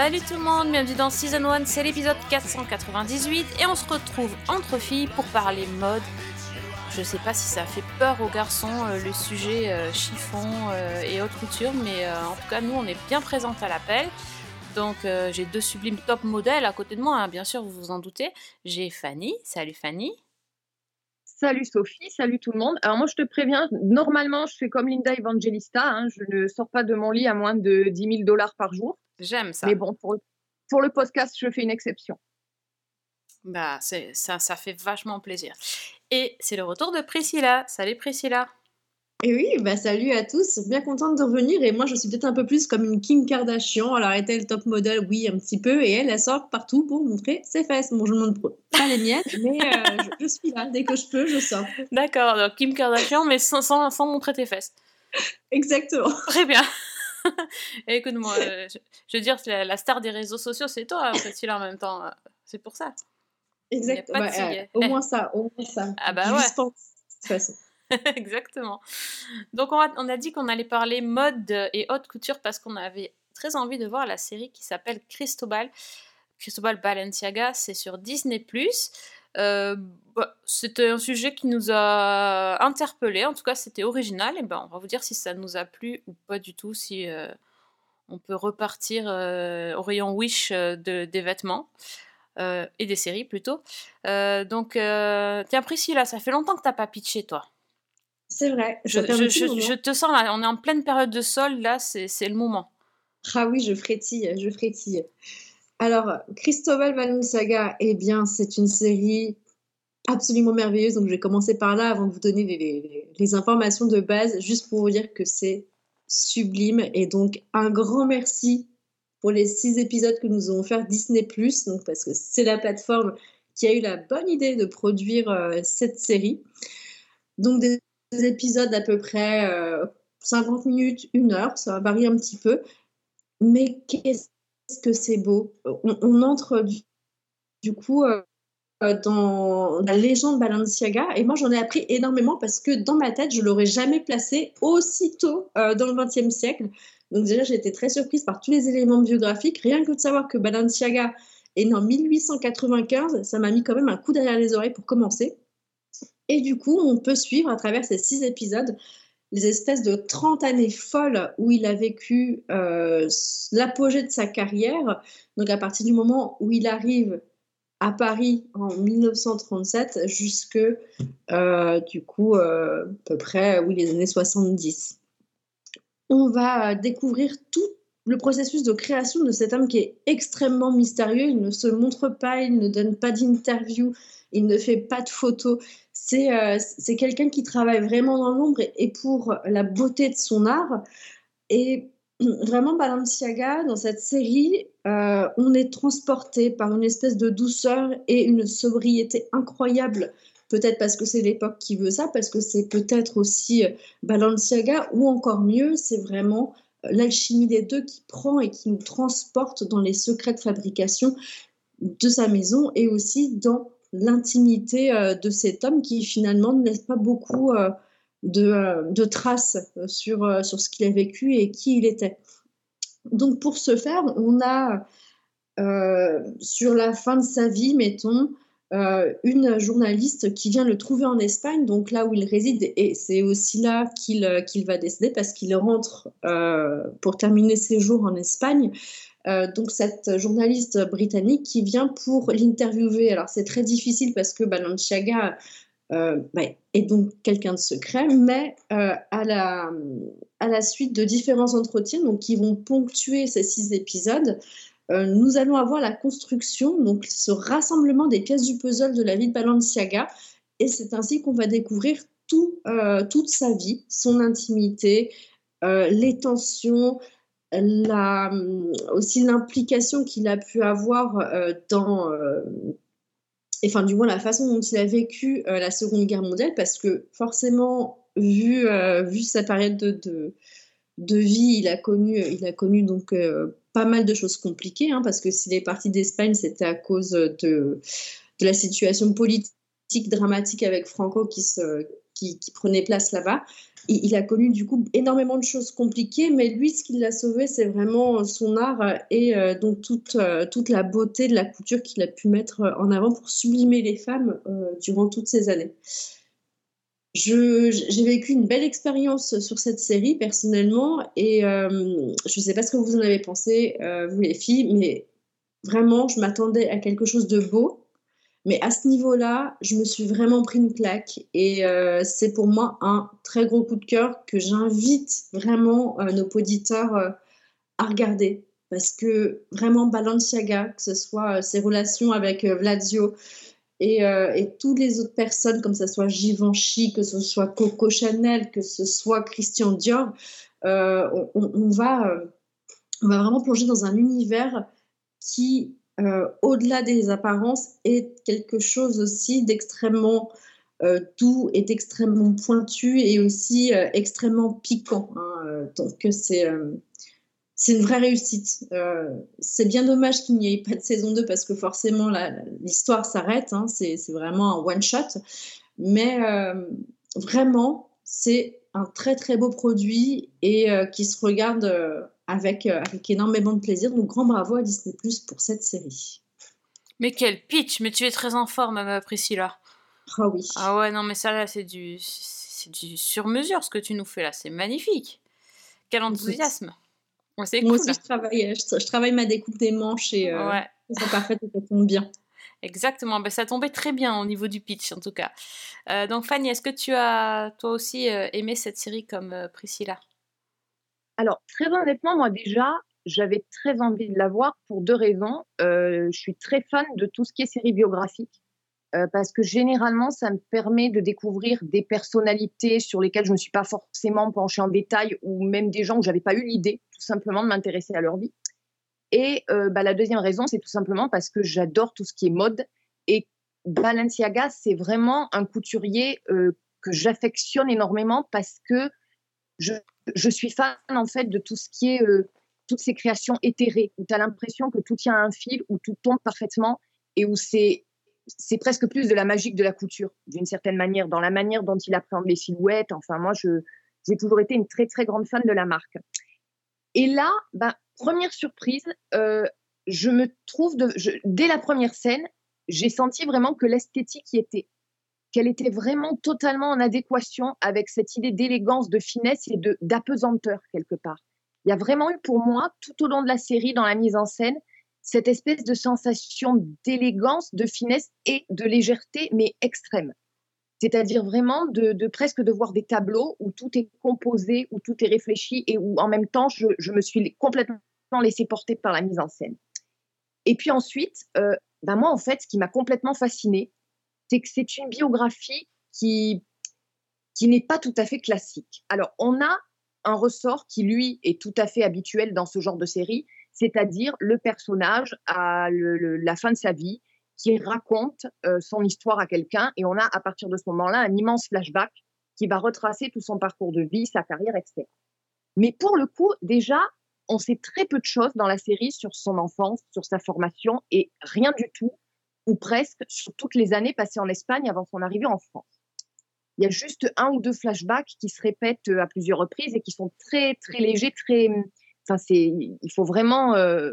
Salut tout le monde, bienvenue dans Season 1, c'est l'épisode 498 et on se retrouve entre filles pour parler mode. Je sais pas si ça fait peur aux garçons euh, le sujet euh, chiffon euh, et haute couture, mais en tout cas nous on est bien présentes à l'appel. Donc j'ai deux sublimes top modèles à côté de moi, hein, bien sûr vous vous en doutez. J'ai Fanny, salut Fanny. Salut Sophie, salut tout le monde. Alors moi je te préviens, normalement je fais comme Linda Evangelista, hein, je ne sors pas de mon lit à moins de 10 000 dollars par jour. J'aime ça. Mais bon, pour, pour le podcast, je fais une exception. Bah c'est ça, ça fait vachement plaisir. Et c'est le retour de Priscilla. Salut Priscilla. Et oui, bah salut à tous, bien contente de revenir. Et moi, je suis peut-être un peu plus comme une Kim Kardashian. Alors, est-elle top modèle Oui, un petit peu. Et elle, elle sort partout pour montrer ses fesses. Bon, je ne montre pas les miennes, mais euh, je, je suis là. Dès que je peux, je sors. D'accord, donc Kim Kardashian, mais sans, sans, sans montrer tes fesses. Exactement. Très bien. Écoute-moi, euh, je, je veux dire, la, la star des réseaux sociaux, c'est toi, Priscilla, en même temps. euh, C'est pour ça. Exactement. Bah, euh, au moins ça, au moins ça. Ah bah ouais. pense, de toute façon. Exactement. Donc, on a, on a dit qu'on allait parler mode et haute couture parce qu'on avait très envie de voir la série qui s'appelle Cristobal. Cristobal Balenciaga, c'est sur Disney+. Euh, bah, c'était un sujet qui nous a interpellés, en tout cas c'était original, et ben on va vous dire si ça nous a plu ou pas du tout, si euh, on peut repartir euh, au rayon Wish euh, de, des vêtements. euh, et des séries plutôt. Euh, donc, euh, tiens Priscilla, ça fait longtemps que t'as pas pitché toi. C'est vrai. Je, je- te sens là, on est en pleine période de solde, là, c'est le moment. Ah oui, je frétille, je frétille. Alors, Cristobal Balenciaga, eh bien, c'est une série absolument merveilleuse. Donc, je vais commencer par là avant de vous donner les, informations de base, juste pour vous dire que c'est sublime. Et donc, un grand merci pour les six épisodes que nous avons fait Disney+, parce que c'est la plateforme qui a eu la bonne idée de produire euh, cette série. Donc, des épisodes d'à peu près euh, 50 minutes, une heure, ça va varier un petit peu. Mais qu'est-ce que c'est beau? On, entre du, du coup euh, euh, dans la légende Balenciaga et moi j'en ai appris énormément parce que dans ma tête je l'aurais jamais placé aussitôt euh, dans le XXe siècle. Donc déjà j'ai été très surprise par tous les éléments biographiques. Rien que de savoir que Balenciaga est né en 1895, ça m'a mis quand même un coup derrière les oreilles pour commencer. Et du coup on peut suivre à travers ces six épisodes les espèces de 30 années folles où il a vécu euh, l'apogée de sa carrière. Donc à partir du moment où il arrive à Paris en 1937 jusque euh, du coup euh, à peu près oui, les années 70. On va découvrir tout le processus de création de cet homme qui est extrêmement mystérieux. Il ne se montre pas, il ne donne pas d'interview, il ne fait pas de photos. C'est euh, c'est quelqu'un qui travaille vraiment dans l'ombre et, pour la beauté de son art. Et vraiment, Balenciaga, dans cette série, euh, on est transporté par une espèce de douceur et une sobriété incroyable. Peut-être parce que c'est l'époque qui veut ça, parce que c'est peut-être aussi euh, Balenciaga, ou encore mieux, c'est vraiment l'alchimie des deux qui prend et qui nous transporte dans les secrets de fabrication de sa maison et aussi dans l'intimité euh, de cet homme qui finalement ne laisse pas beaucoup euh, de, euh, de traces sur, sur ce qu'il a vécu et qui il était. Donc pour ce faire, on a sur la fin de sa vie, mettons, une journaliste qui vient le trouver en Espagne, donc là où il réside, et c'est aussi là qu'il va décéder parce qu'il rentre pour terminer ses jours en Espagne. Euh, donc cette journaliste britannique qui vient pour l'interviewer. Alors c'est très difficile parce que Balenciaga euh, bah, est donc quelqu'un de secret, mais euh, à, la, à la suite de différents entretiens donc, qui vont ponctuer ces six épisodes, nous allons avoir la construction, donc ce rassemblement des pièces du puzzle de la vie de Balenciaga, et c'est ainsi qu'on va découvrir tout, toute sa vie, son intimité, les tensions, la, aussi l'implication qu'il a pu avoir euh, dans, euh, enfin du moins la façon dont il a vécu euh, la Seconde Guerre mondiale, parce que forcément, vu, euh, vu sa période de, de, vie, il a connu, il a connu donc euh, pas mal de choses compliquées, hein, parce que s'il est parti d'Espagne, c'était à cause de, de la situation politique dramatique avec Franco qui, se, qui prenait place là-bas. Il, a connu du coup énormément de choses compliquées, mais lui, ce qui l'a sauvé, c'est vraiment son art et euh, donc toute, euh, toute la beauté de la couture qu'il a pu mettre en avant pour sublimer les femmes euh, durant toutes ces années. J'ai vécu une belle expérience sur cette série personnellement et je ne sais pas ce que vous en avez pensé, vous les filles, mais vraiment, je m'attendais à quelque chose de beau mais à ce niveau-là, je me suis vraiment pris une claque et euh, c'est pour moi un très gros coup de cœur que j'invite vraiment euh, nos auditeurs euh, à regarder. Parce que vraiment, Balenciaga, que ce soit ses relations avec Vladio et, et, toutes les autres personnes, comme ce soit Givenchy, que ce soit Coco Chanel, que ce soit Christian Dior, on, va, on va vraiment plonger dans un univers qui euh, au-delà des apparences, est quelque chose aussi d'extrêmement euh, doux et d'extrêmement pointu et aussi euh, extrêmement piquant. Hein, donc c'est c'est une vraie réussite. c'est bien dommage qu'il n'y ait pas de saison 2 parce que forcément l'histoire s'arrête. Hein, c'est vraiment un one-shot. Mais vraiment, c'est un très très beau produit et qui se regarde avec, euh, avec énormément de plaisir. Donc grand bravo à Disney Plus pour cette série. Mais quel pitch Mais tu es très en forme, Priscilla. Ah oui. Ah ouais, non, mais ça là, c'est du, c'est du sur-mesure ce que tu nous fais là. C'est magnifique. Quel enthousiasme. Ouais, c'est Moi aussi, je travaille, je, travaille ma découpe des manches et euh, ouais. c'est parfait ça tombe bien. Exactement, ben, ça tombait très bien au niveau du pitch en tout cas. Euh, donc Fanny, est-ce que tu as toi aussi aimé cette série comme Priscilla? Alors, très honnêtement, moi déjà, j'avais très envie de la voir pour deux raisons. Euh, je suis très fan de tout ce qui est série biographique. Euh, parce que généralement, ça me permet de découvrir des personnalités sur lesquelles je ne me suis pas forcément penchée en détail, ou même des gens où j'avais pas eu l'idée, tout simplement, de m'intéresser à leur vie. Et euh, bah, la deuxième raison, c'est tout simplement parce que j'adore tout ce qui est mode. Et Balenciaga, c'est vraiment un couturier que j'affectionne énormément parce que je, suis fan en fait de tout ce qui est euh, toutes ces créations éthérées où tu as l'impression que tout tient un fil, où tout tombe parfaitement et où c'est c'est presque plus de la magique de la couture d'une certaine manière dans la manière dont il appréhende les silhouettes. Enfin moi je j'ai toujours été une très très grande fan de la marque. Et là, ben, première surprise, euh, je me trouve dès la première scène, j'ai senti vraiment que l'esthétique y était qu'elle était vraiment totalement en adéquation avec cette idée d'élégance, de finesse et de d'apesanteur quelque part. Il y a vraiment eu pour moi, tout au long de la série, dans la mise en scène, cette espèce de sensation d'élégance, de finesse et de légèreté, mais extrême. C'est-à-dire vraiment de, presque de voir des tableaux où tout est composé, où tout est réfléchi et où en même temps, je, me suis complètement laissée porter par la mise en scène. Et puis ensuite, euh, ben moi, en fait, ce qui m'a complètement fascinée, c'est que c'est une biographie qui, qui n'est pas tout à fait classique. Alors, on a un ressort qui, lui, est tout à fait habituel dans ce genre de série, c'est-à-dire le personnage à la fin de sa vie qui raconte euh, son histoire à quelqu'un et on a à partir de ce moment-là un immense flashback qui va retracer tout son parcours de vie, sa carrière, etc. Mais pour le coup, déjà, on sait très peu de choses dans la série sur son enfance, sur sa formation et rien du tout ou presque, sur toutes les années passées en Espagne avant son arrivée en France. Il y a juste un ou deux flashbacks qui se répètent euh, à plusieurs reprises et qui sont très, très légers, très. Enfin, c'est, il faut vraiment, euh,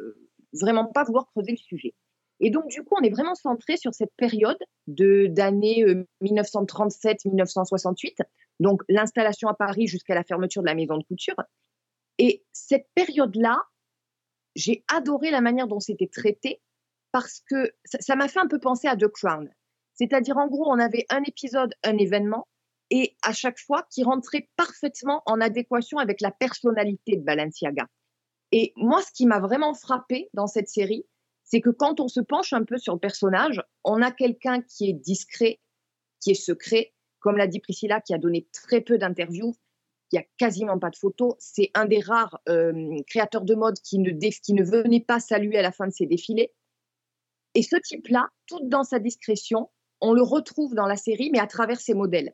vraiment pas vouloir creuser le sujet. Et donc, du coup, on est vraiment centré sur cette période de, d'année 1937-1968, euh, donc l'installation à Paris jusqu'à la fermeture de la maison de couture. Et cette période-là, j'ai adoré la manière dont c'était traité parce que ça m'a fait un peu penser à The Crown. C'est-à-dire, en gros, on avait un épisode, un événement, et à chaque fois qui rentrait parfaitement en adéquation avec la personnalité de Balenciaga. Et moi, ce qui m'a vraiment frappé dans cette série, c'est que quand on se penche un peu sur le personnage, on a quelqu'un qui est discret, qui est secret, comme l'a dit Priscilla, qui a donné très peu d'interviews, qui a quasiment pas de photos. C'est un des rares euh, créateurs de mode qui ne, qui ne venait pas saluer à la fin de ses défilés. Et ce type-là, tout dans sa discrétion, on le retrouve dans la série, mais à travers ses modèles.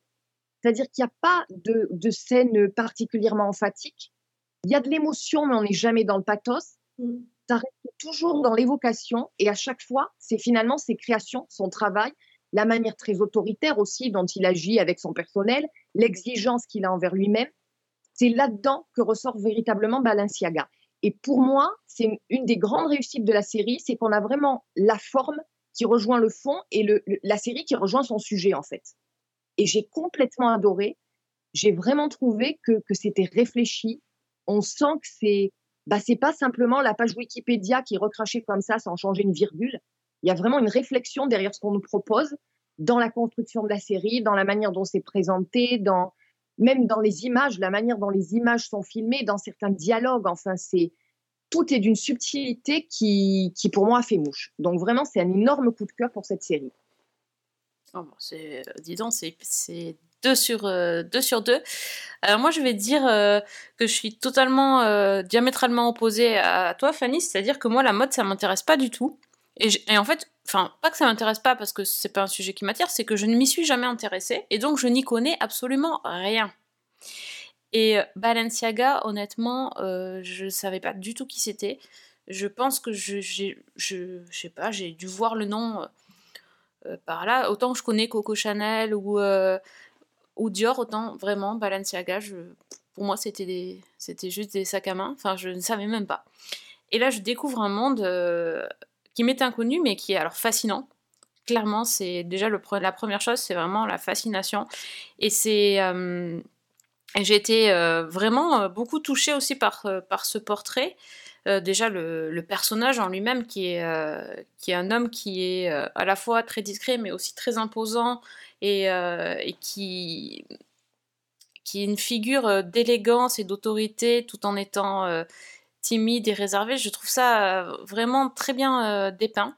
C'est-à-dire qu'il n'y a pas de, de, scène particulièrement emphatique. Il y a de l'émotion, mais on n'est jamais dans le pathos. Mm. ça reste toujours dans l'évocation et à chaque fois, c'est finalement ses créations, son travail, la manière très autoritaire aussi dont il agit avec son personnel, l'exigence qu'il a envers lui-même. C'est là-dedans que ressort véritablement Balenciaga. Et pour moi, c'est une des grandes réussites de la série, c'est qu'on a vraiment la forme qui rejoint le fond et la série qui rejoint son sujet en fait. Et j'ai complètement adoré. J'ai vraiment trouvé que, c'était réfléchi. On sent que c'est bah, pas simplement la page Wikipédia qui est recrachée comme ça sans changer une virgule. Il y a vraiment une réflexion derrière ce qu'on nous propose dans la construction de la série, dans la manière dont c'est présenté, dans même dans les images, la manière dont les images sont filmées, dans certains dialogues. Enfin, c'est tout est d'une subtilité qui, qui, pour moi, a fait mouche. Donc vraiment, c'est un énorme coup de cœur pour cette série. Oh, c'est, dis donc, c'est, c'est 2 sur, euh, deux sur 2. Alors moi, je vais dire euh, que je suis totalement euh, diamétralement opposée à toi, Fanny. C'est-à-dire que moi, la mode, ça m'intéresse pas du tout. Et, en fait, enfin, pas que ça m'intéresse pas parce que c'est pas un sujet qui m'attire, c'est que je ne m'y suis jamais intéressée. Et donc, je n'y connais absolument rien. Et Balenciaga, honnêtement, je savais pas du tout qui c'était. Je pense que je, je, je sais pas, j'ai dû voir le nom par là. Autant je connais Coco Chanel ou ou Dior, autant vraiment Balenciaga, pour moi c'était c'était juste des sacs à main, enfin je ne savais même pas. Et là je découvre un monde euh, qui m'est inconnu mais qui est alors fascinant. Clairement c'est déjà le, la première chose, c'est vraiment la fascination. Et c'est... Euh, j'ai été euh, vraiment beaucoup touchée aussi par, par ce portrait. déjà le, le, personnage en lui-même qui est, qui est un homme qui est à la fois très discret mais aussi très imposant euh, et, qui, qui est une figure euh, d'élégance et d'autorité tout en étant euh, timide et réservé. Je trouve ça vraiment très bien dépeint.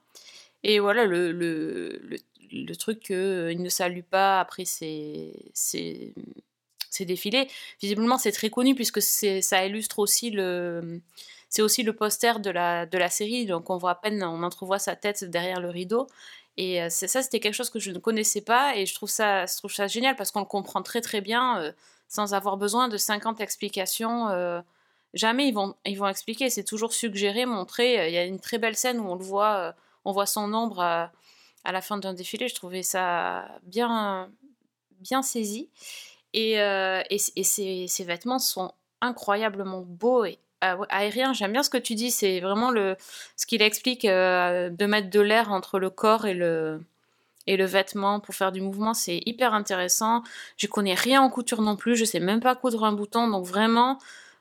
Et voilà, le, le, le, truc qu'il ne salue pas après ses, ses, ses défilés. Visiblement, c'est très connu puisque ça illustre aussi le. C'est aussi le poster de la, de la série, donc on voit à peine, on entrevoit sa tête derrière le rideau. Et euh, ça, c'était quelque chose que je ne connaissais pas et je trouve ça, génial parce qu'on le comprend très très bien euh, sans avoir besoin de 50 explications. Euh, jamais ils vont, ils vont expliquer, c'est toujours suggéré, montré. Il y a une très belle scène où on le voit, on voit son ombre à, la fin d'un défilé. Je trouvais ça bien, bien saisi. Et, et, et ces, ces, vêtements sont incroyablement beaux et aérien, j'aime bien ce que tu dis, c'est vraiment le, ce qu'il explique euh, de mettre de l'air entre le corps et le, et le vêtement pour faire du mouvement, c'est hyper intéressant. Je connais rien en couture non plus, je sais même pas coudre un bouton, donc vraiment,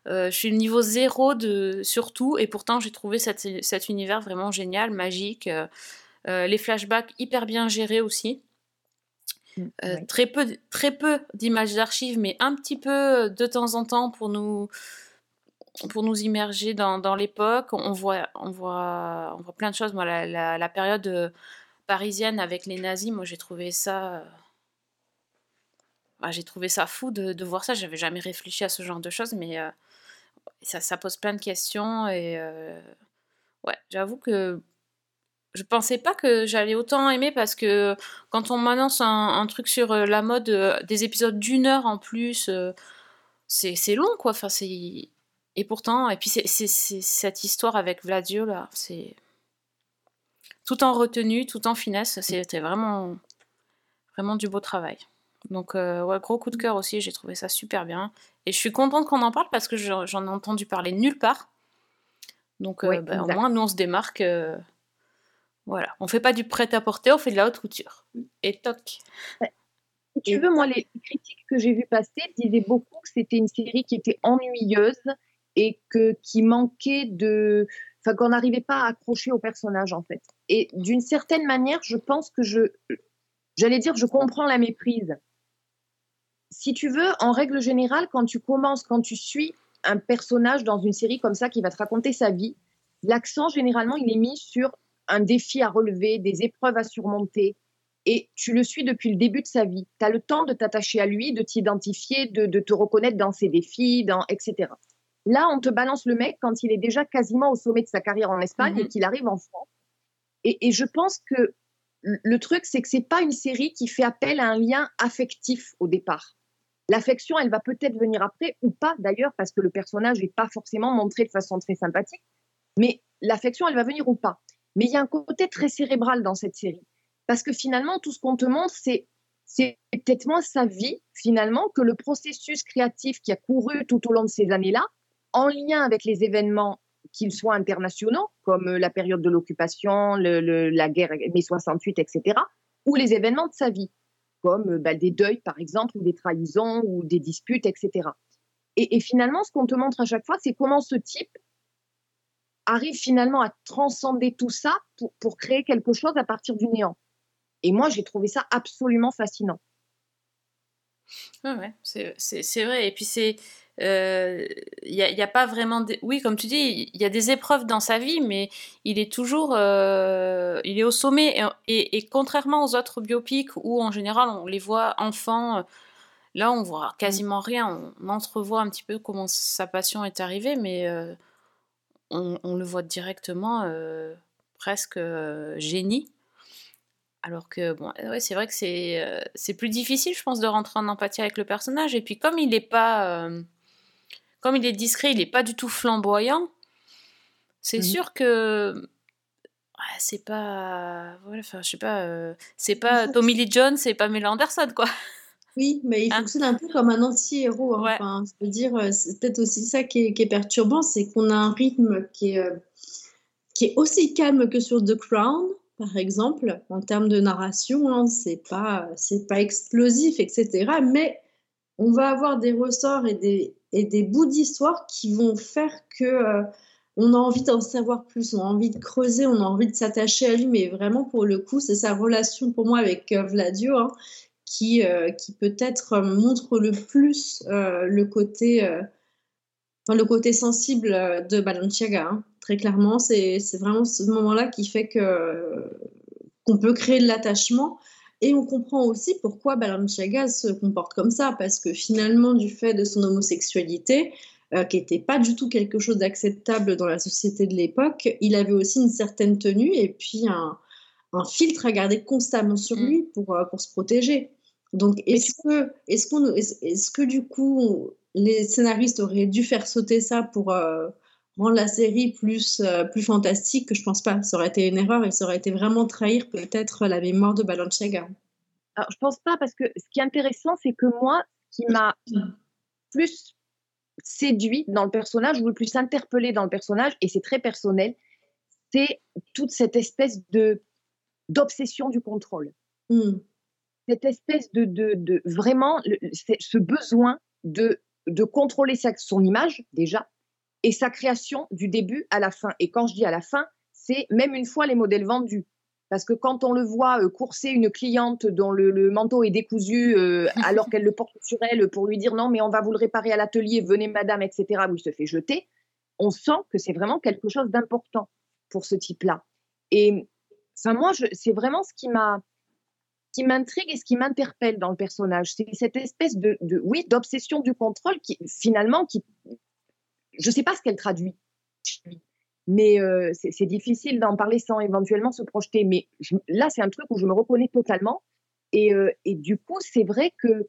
euh, je suis niveau zéro de surtout, et pourtant j'ai trouvé cet univers vraiment génial, magique. Euh, les flashbacks hyper bien gérés aussi. Mmh, très peu, très peu d'images d'archives, mais un petit peu de temps en temps pour nous, pour nous immerger dans, dans l'époque. On voit, on, voit, on voit plein de choses. Moi, la, la, période euh, parisienne avec les nazis, moi, j'ai trouvé ça. Euh, bah, j'ai trouvé ça fou de, de voir ça. J'avais jamais réfléchi à ce genre de choses, mais euh, ça, ça, pose plein de questions. Et ouais, j'avoue que je pensais pas que j'allais autant aimer parce que quand on m'annonce un, un, truc sur la mode, des épisodes d'une heure en plus, c'est long, quoi. Enfin, c'est et pourtant, et puis c'est cette histoire avec Vladio là, c'est tout en retenue, tout en finesse, c'était vraiment vraiment du beau travail. Donc euh, ouais, gros coup de cœur aussi, j'ai trouvé ça super bien. Et je suis contente qu'on en parle parce que j'en ai entendu parler nulle part. Donc euh, bah, au moins nous on se démarque. Euh, voilà, on fait pas du prêt-à-porter, on fait de la haute couture. Et toc. Si tu veux, moi les critiques que j'ai vues passer disaient beaucoup que c'était une série qui était ennuyeuse et que qui manquait de enfin qu'on n'arrivait pas à accrocher au personnage en fait et d'une certaine manière je pense que je j'allais dire je comprends la méprise si tu veux en règle générale quand tu commences quand tu suis un personnage dans une série comme ça qui va te raconter sa vie l'accent généralement il est mis sur un défi à relever des épreuves à surmonter et tu le suis depuis le début de sa vie. Tu as le temps de t'attacher à lui, de t'identifier, de, de, te reconnaître dans ses défis, dans, etc. Là, on te balance le mec quand il est déjà quasiment au sommet de sa carrière en Espagne et mhm. qu'il arrive en France. Et, je pense que le truc, c'est que c'est pas une série qui fait appel à un lien affectif au départ. L'affection, elle va peut-être venir après ou pas d'ailleurs, parce que le personnage n'est pas forcément montré de façon très sympathique. Mais l'affection, elle va venir ou pas. Mais il y a un côté très cérébral dans cette série. Parce que finalement, tout ce qu'on te montre, c'est peut-être moins sa vie, finalement, que le processus créatif qui a couru tout au long de ces années-là, en lien avec les événements, qu'ils soient internationaux, comme la période de l'occupation, la guerre mai 68, etc., ou les événements de sa vie, comme bah, des deuils, par exemple, ou des trahisons, ou des disputes, etc. Et, finalement, ce qu'on te montre à chaque fois, c'est comment ce type arrive finalement à transcender tout ça pour, pour créer quelque chose à partir du néant. Et moi, j'ai trouvé ça absolument fascinant. Ouais, c'est vrai. Et puis, c'est. Il euh, n'y a, a, pas vraiment. Oui, comme tu dis, il y a des épreuves dans sa vie, mais il est toujours. Euh, il est au sommet. Et, et, contrairement aux autres biopics où, en général, on les voit enfants. Là, on voit quasiment rien. On entrevoit un petit peu comment sa passion est arrivée, mais euh, on, on, le voit directement presque génie. Alors que, bon, ouais, c'est vrai que c'est, euh, c'est plus difficile, je pense, de rentrer en empathie avec le personnage. Et puis, comme il est pas. Euh, comme il est discret, il n'est pas du tout flamboyant, c'est mmh sûr que. C'est pas. Voilà, enfin, je sais pas. Euh, c'est pas Tommy Lee Jones, c'est pas Mel Anderson, quoi. Oui, mais il hein? fonctionne un peu comme un anti-héros. Hein. Enfin, je veux dire, c'est peut-être aussi ça qui est, qui est perturbant, c'est qu'on a un rythme qui est, qui est aussi calme que sur The Crown par exemple, en termes de narration, hein, c'est pas c'est pas explosif, etc. Mais on va avoir des ressorts et des, et des bouts d'histoire qui vont faire que euh, on a envie d'en savoir plus, on a envie de creuser, on a envie de s'attacher à lui. Mais vraiment, pour le coup, c'est sa relation pour moi avec euh, Vladio hein, qui, euh, qui peut-être montre le plus le côté le côté sensible de Balenciaga. Hein très clairement. C'est vraiment ce moment-là qui fait que qu'on peut créer de l'attachement. Et on comprend aussi pourquoi Balenciaga se comporte comme ça, parce que finalement, du fait de son homosexualité, euh, qui n'était pas du tout quelque chose d'acceptable dans la société de l'époque, il avait aussi une certaine tenue et puis un, un filtre à garder constamment sur mm. lui pour, euh, pour se protéger. Donc, est-ce que, qu'on, est-ce que du coup, les scénaristes auraient dû faire sauter ça pour, euh, rendre la série plus, euh, plus fantastique, que je pense pas. Ça aurait été une erreur et ça aurait été vraiment trahir peut-être la mémoire de Balenciaga. Alors, je pense pas parce que ce qui est intéressant, c'est que moi, ce qui m'a plus séduit dans le personnage ou le plus interpellé dans le personnage, et c'est très personnel, c'est toute cette espèce de d'obsession du contrôle. Hmm. Cette espèce de, de, de vraiment ce besoin de, de contrôler sa, son image déjà, et sa création du début à la fin. Et quand je dis à la fin, c'est même une fois les modèles vendus. Parce que quand on le voit euh, courser une cliente dont le, manteau est décousu euh, alors qu'elle le porte sur elle pour lui dire non, mais on va vous le réparer à l'atelier, venez madame, etc., où il se fait jeter, on sent que c'est vraiment quelque chose d'important pour ce type-là. Et enfin, moi, c'est vraiment ce qui m'intrigue et ce qui m'interpelle dans le personnage. C'est cette espèce de oui, d'obsession du contrôle qui, finalement, qui, je ne sais pas ce qu'elle traduit. Mais euh, c'est difficile d'en parler sans éventuellement se projeter. Mais là, c'est un truc où je me reconnais totalement. Et, euh, du coup, c'est vrai que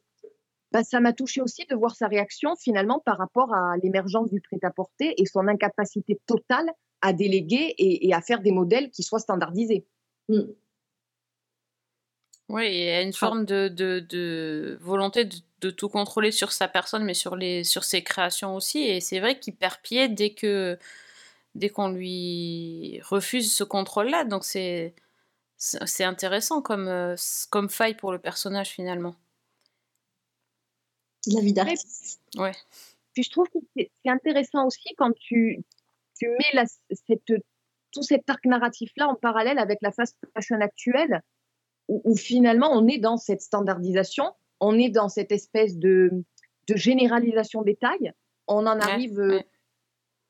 bah, ça m'a touché aussi de voir sa réaction finalement par rapport à l'émergence du prêt-à-porter et son incapacité totale à déléguer et, à faire des modèles qui soient standardisés. Mm. Oui, il y a une forme de, de, de volonté de de tout contrôler sur sa personne, mais sur, les, sur ses créations aussi. Et c'est vrai qu'il perd pied dès que dès qu'on lui refuse ce contrôle-là. Donc c'est c'est intéressant comme, euh, comme faille pour le personnage finalement. La vie d'artiste. Ouais. Puis je trouve que c'est intéressant aussi quand tu, tu mets la, cette, tout cet arc narratif-là en parallèle avec la fast fashion actuelle, où, où, finalement on est dans cette standardisation on est dans cette espèce de, généralisation des tailles. On en arrive euh,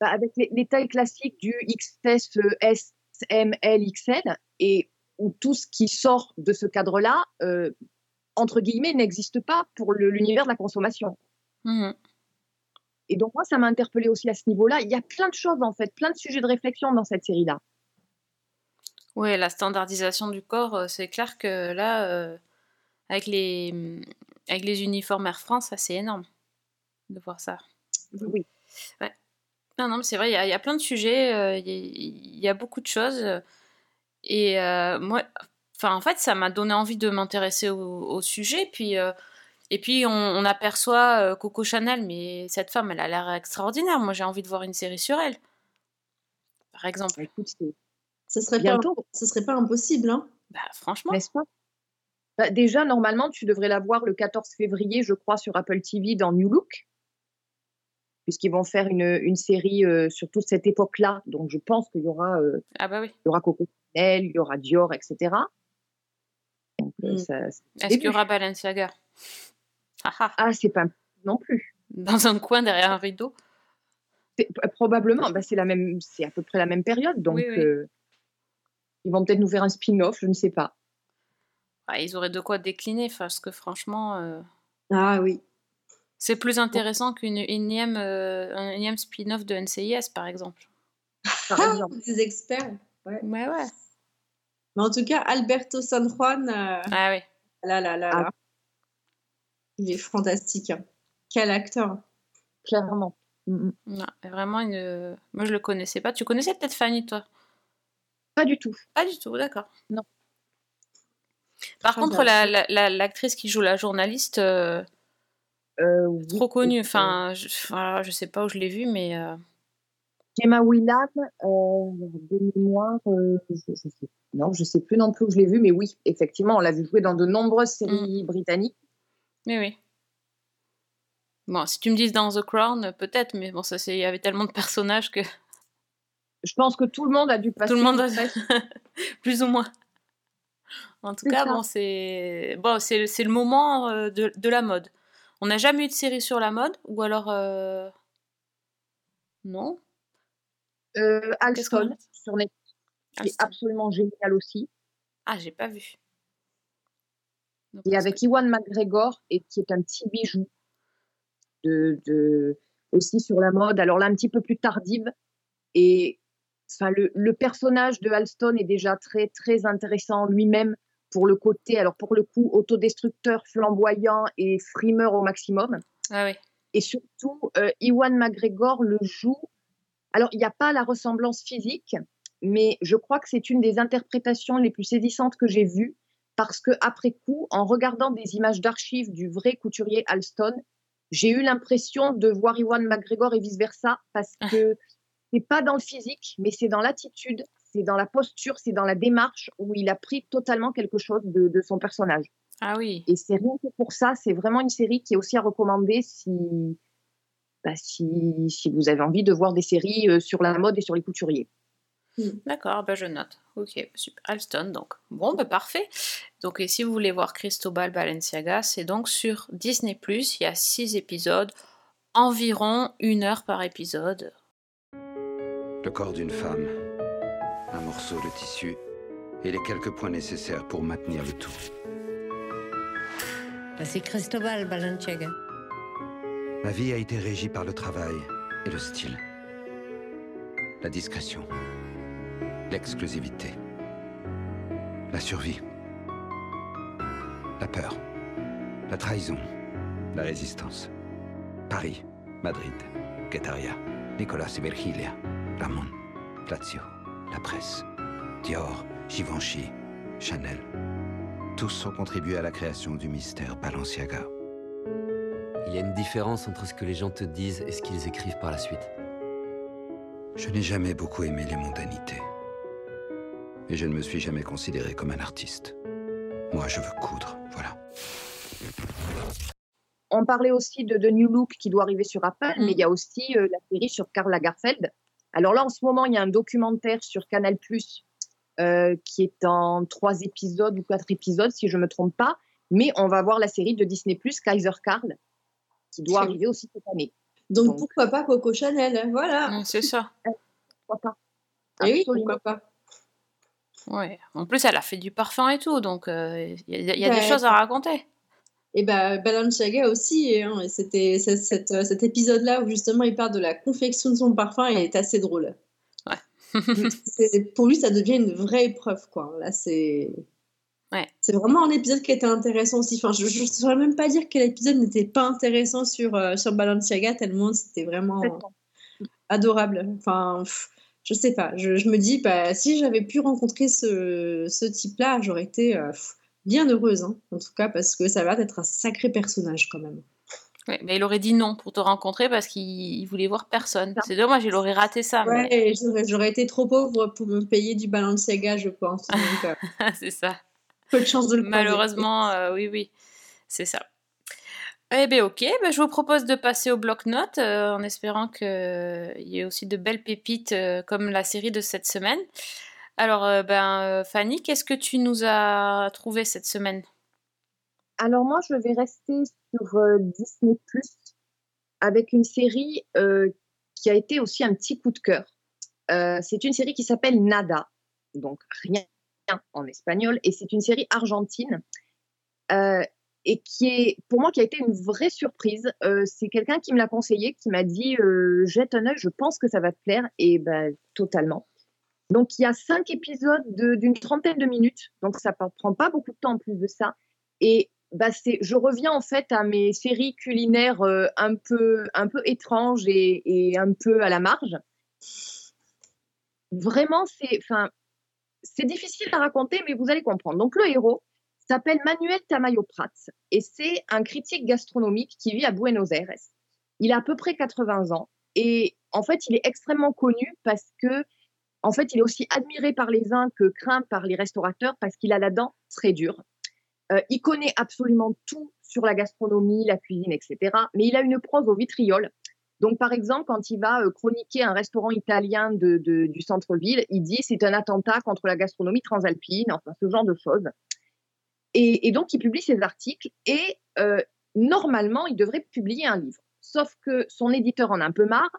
bah, avec les, tailles classiques du XS, S, M, L, XL, et où tout ce qui sort de ce cadre-là, euh, entre guillemets, n'existe pas pour l'univers de la consommation. Mmh. Et donc moi, ça m'a interpellée aussi à ce niveau-là. Il y a plein de choses, en fait, plein de sujets de réflexion dans cette série-là. Oui, la standardisation du corps, euh, c'est clair que là, avec les, avec les uniformes Air France, c'est énorme de voir ça. Oui. Ouais. Non, non, mais c'est vrai, il y, a- il y a plein de sujets, euh, il y, a- il y a beaucoup de choses. euh, Et euh, moi, enfin, en fait, ça m'a donné envie de m'intéresser au, au sujet. Puis, euh, et puis, on, on aperçoit euh, Coco Chanel, mais cette femme, elle a l'air extraordinaire. Moi, j'ai envie de voir une série sur elle, par exemple. Bah, écoute, Ce serait, pas, ce serait pas impossible. Hein. Bah, franchement, n'est-ce pas? Bah, Déjà, normalement, tu devrais la voir le 14 février, je crois, sur Apple TV dans New Look, puisqu'ils vont faire une, une série euh, sur toute cette époque-là. Donc, je pense qu'il y aura, euh, ah bah oui. il y aura Coco Chanel, il y aura Dior, etc. Donc, euh, Mm. ça- le Est-ce qu'il y aura Balenciaga? Ah, ah, Ah, c'est pas non plus. Dans un coin derrière un rideau? Probablement, bah, c'est la même, c'est à peu près la même période. Donc, Oui, oui. euh, ils vont peut-être nous faire un spin-off, je ne sais pas. Ah, Ils auraient de quoi décliner, parce que franchement, euh, Ah oui. c'est plus intéressant qu'une énième, euh, un énième spin-off de NCIS, par exemple. Par Ah, exemple. des experts. Ouais, ouais. Mais en tout cas, Alberto San Juan, euh, Ah oui. là, là, là, Ah. là. Il est fantastique. hein. Quel acteur. Clairement. Mm, mm. Non, vraiment une. Moi, je le connaissais pas. Tu connaissais peut-être Fanny, toi? Pas du tout. Pas du tout, d'accord. Non. Par contre, bien. la- la- la- l'actrice qui joue la journaliste, euh, Euh, oui, trop connue. Enfin, je, voilà, je sais pas où je l'ai vue, mais. euh, Gemma Whelan, euh, de mémoire, euh, je, je sais, non, je sais plus non plus où je l'ai vu, mais oui, effectivement, on l'a vu jouer dans de nombreuses séries britanniques. Mais oui. Bon, si tu me dis dans The Crown, peut-être, mais bon, ça, il y avait tellement de personnages que Je pense que tout le monde a dû passer. tout le monde, plus ou moins. En tout cas, ça. bon, c'est bon, c'est le moment euh, de, de la mode. On n'a jamais eu de série sur la mode, ou alors euh, non? Euh, Alston sur Netflix, qui est absolument génial aussi. Ah, j'ai pas vu. Donc, Et avec que- Iwan McGregor, et qui est un petit bijou de, de- aussi sur la mode. Alors là, un petit peu plus tardive. Et enfin, le, le personnage de Alston est déjà très, très intéressant lui-même pour le côté, alors pour le coup, autodestructeur, flamboyant et frimeur au maximum. Ah oui. Et surtout, euh, Iwan McGregor le joue. Alors, il n'y a pas la ressemblance physique, mais je crois que c'est une des interprétations les plus saisissantes que j'ai vues, parce que après coup, en regardant des images d'archives du vrai couturier Alston, j'ai eu l'impression de voir Iwan McGregor et vice versa, parce que c'est pas dans le physique, mais c'est dans l'attitude, c'est dans la posture, c'est dans la démarche où il a pris totalement quelque chose de, de son personnage. Ah oui. Et c'est rien que pour ça, c'est vraiment une série qui est aussi à recommander si, bah, si, si vous avez envie de voir des séries euh, sur la mode et sur les couturiers. D'accord, bah je note. Ok, super. Alston, donc. Bon, bah parfait. Donc, et si vous voulez voir Cristobal Balenciaga, c'est donc sur Disney+. Il y a six épisodes, environ une heure par épisode. Le corps d'une femme, un morceau de tissu et les quelques points nécessaires pour maintenir le tout. Bah, C'est Cristobal. Ma vie a été régie par le travail et le style. La discrétion. L'exclusivité. La survie. La peur. La trahison. La résistance. Paris. Madrid. Guetaria. Nicolas et Virgilia. Ramon. Lazio. La presse. Dior. Givenchy. Chanel. Tous ont contribué à la création du mystère Balenciaga. Il y a une différence entre ce que les gens te disent et ce qu'ils écrivent par la suite. Je n'ai jamais beaucoup aimé les mondanités. Et je ne me suis jamais considéré comme un artiste. Moi, je veux coudre, voilà. On parlait aussi de, de New Look qui doit arriver sur Apple, Mm. mais il y a aussi euh, la série sur Karl Lagerfeld. Alors là, en ce moment, il y a un documentaire sur Canal+, euh, qui est en trois épisodes ou quatre épisodes, si je ne me trompe pas. Mais on va voir la série de Disney+, Kaiser Karl, qui doit arriver aussi cette année. Donc, Donc. pourquoi pas Coco Chanel Voilà. Ouais, c'est ça. Pourquoi pas Et oui, pourquoi pas Ouais. En plus, elle a fait du parfum et tout, donc euh, il y a, il y a des choses à raconter. Et bah, Balenciaga aussi, hein, et c'était euh, cet épisode-là où justement il parle de la confection de son parfum et est assez drôle. C'est- Pour lui, ça devient une vraie épreuve, quoi. Là, c'est. Ouais. C'est vraiment un épisode qui était intéressant aussi. Enfin, je ne saurais même pas dire quel épisode n'était pas intéressant sur, euh, sur Balenciaga, tellement c'était vraiment. Adorable. Enfin, pff, je sais pas. Je, je me dis, bah, si j'avais pu rencontrer ce, ce type-là, j'aurais été euh, pff, bien heureuse, hein, en tout cas, parce que ça a l'air d'être un sacré personnage quand même. Ouais, mais il aurait dit non pour te rencontrer parce qu'il il voulait voir personne. C'est dommage, il aurait raté ça. mais- Ouais, j'aurais, j'aurais été trop pauvre pour me payer du Balenciaga, je pense. Euh, c'est ça. peu de chance de le. Malheureusement, euh, oui, oui, c'est ça. Eh bien, ok, ben, je vous propose de passer au bloc-notes euh, en espérant qu'il y ait aussi de belles pépites comme la série de cette semaine. Alors, euh, ben, euh, Fanny, qu'est-ce que tu nous as trouvé cette semaine? Alors moi, je vais rester sur euh, Disney Plus avec une série qui a été aussi un petit coup de cœur. C'est une série qui s'appelle Nada, donc rien en espagnol, et c'est une série argentine et qui est, pour moi, qui a été une vraie surprise. C'est quelqu'un qui me l'a conseillé, qui m'a dit jette un œil, je pense que ça va te plaire, et ben totalement. Donc il y a cinq épisodes de- d'une trentaine de minutes, donc ça ne prend pas beaucoup de temps en plus de ça. Et bah je reviens en fait à mes séries culinaires euh, un peu, un peu étranges et, et un peu à la marge. Vraiment, c'est difficile à raconter, mais vous allez comprendre. Donc le héros s'appelle Manuel Tamayo Prats et c'est un critique gastronomique qui vit à Buenos Aires. Il a à peu près 80 ans et en fait, il est extrêmement connu parce que, en fait, il est aussi admiré par les uns que craint par les restaurateurs parce qu'il a la dent très dure. Euh, il connaît absolument tout sur la gastronomie, la cuisine, etc. Mais il a une prose au vitriol. Donc, par exemple, quand il va euh, chroniquer un restaurant italien du centre-ville, il dit c'est un attentat contre la gastronomie transalpine, enfin ce genre de choses. Et, et donc, il publie ses articles et euh, normalement, il devrait publier un livre. Sauf que son éditeur en a un peu marre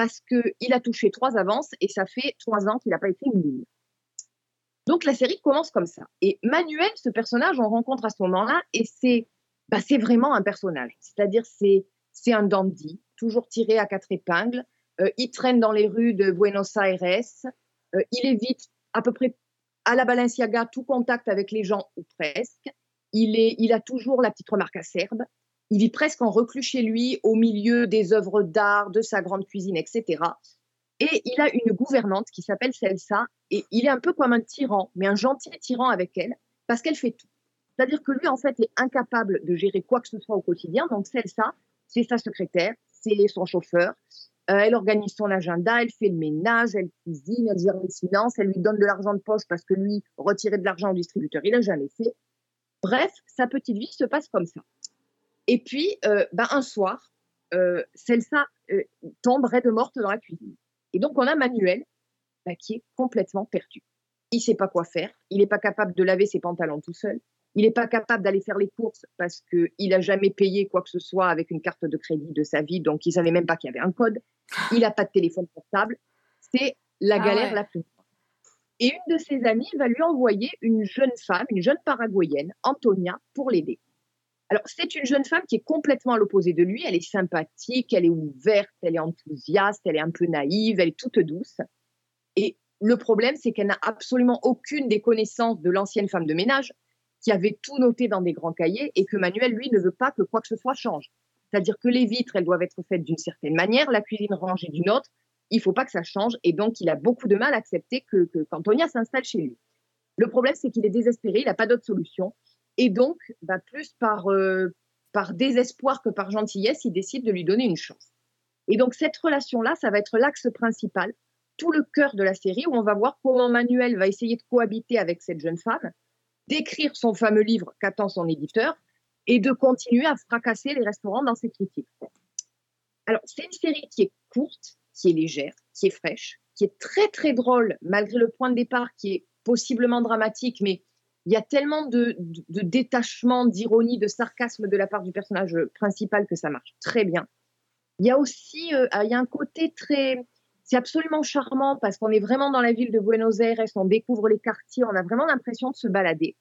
parce qu'il a touché trois avances et ça fait trois ans qu'il n'a pas une ligne. Donc la série commence comme ça. Et Manuel, ce personnage, on rencontre à ce moment-là et c'est bah, vraiment un personnage. C'est-à-dire c'est c'est un dandy, toujours tiré à quatre épingles. Euh, il traîne dans les rues de Buenos Aires. Euh, il évite à peu près à la Balenciaga tout contact avec les gens ou presque. Il est il a toujours la petite remarque acerbe. Il vit presque en reclus chez lui, au milieu des œuvres d'art, de sa grande cuisine, etc. Et il a une gouvernante qui s'appelle Celsa, et il est un peu comme un tyran, mais un gentil tyran avec elle, parce qu'elle fait tout. C'est-à-dire que lui, en fait, est incapable de gérer quoi que ce soit au quotidien. Donc, Celsa, c'est sa secrétaire, c'est son chauffeur. Euh, elle organise son agenda, elle fait le ménage, elle cuisine, elle gère les finances, elle lui donne de l'argent de poche parce que lui, retirer de l'argent au distributeur, il n'a jamais fait. Bref, sa petite vie se passe comme ça. Et puis, euh, ben, un soir, euh, Celsa euh, tombe raide morte dans la cuisine. Et donc, on a Manuel bah, qui est complètement perdu. Il ne sait pas quoi faire. Il n'est pas capable de laver ses pantalons tout seul. Il n'est pas capable d'aller faire les courses parce qu'il n'a jamais payé quoi que ce soit avec une carte de crédit de sa vie, donc il ne savait même pas qu'il y avait un code. Il n'a pas de téléphone portable. C'est la Ah galère ouais. la plus. Et une de ses amies va lui envoyer une jeune femme, une jeune paraguayenne, Antonia, pour l'aider. Alors, c'est une jeune femme qui est complètement à l'opposé de lui. Elle est sympathique, elle est ouverte, elle est enthousiaste, elle est un peu naïve, elle est toute douce. Et le problème, c'est qu'elle n'a absolument aucune des connaissances de l'ancienne femme de ménage qui avait tout noté dans des grands cahiers et que Manuel, lui, ne veut pas que quoi que ce soit change. C'est-à-dire que les vitres, elles doivent être faites d'une certaine manière, la cuisine rangée d'une autre. Il ne faut pas que ça change. Et donc, il a beaucoup de mal à accepter que, que qu'Antonia s'installe chez lui. Le problème, c'est qu'il est désespéré, il n'a pas d'autre solution. Et donc, bah, plus par, euh, par désespoir que par gentillesse, il décide de lui donner une chance. Et donc, cette relation-là, ça va être l'axe principal, tout le cœur de la série, où on va voir comment Manuel va essayer de cohabiter avec cette jeune femme, d'écrire son fameux livre qu'attend son éditeur, et de continuer à fracasser les restaurants dans ses critiques. Alors, c'est une série qui est courte, qui est légère, qui est fraîche, qui est très très drôle, malgré le point de départ qui est possiblement dramatique, mais il y a tellement de, détachement, d'ironie, de sarcasme de la part du personnage principal que ça marche très bien. Il y a aussi euh, un côté très. C'est absolument charmant parce qu'on est vraiment dans la ville de Buenos Aires, on découvre les quartiers, on a vraiment l'impression de se balader.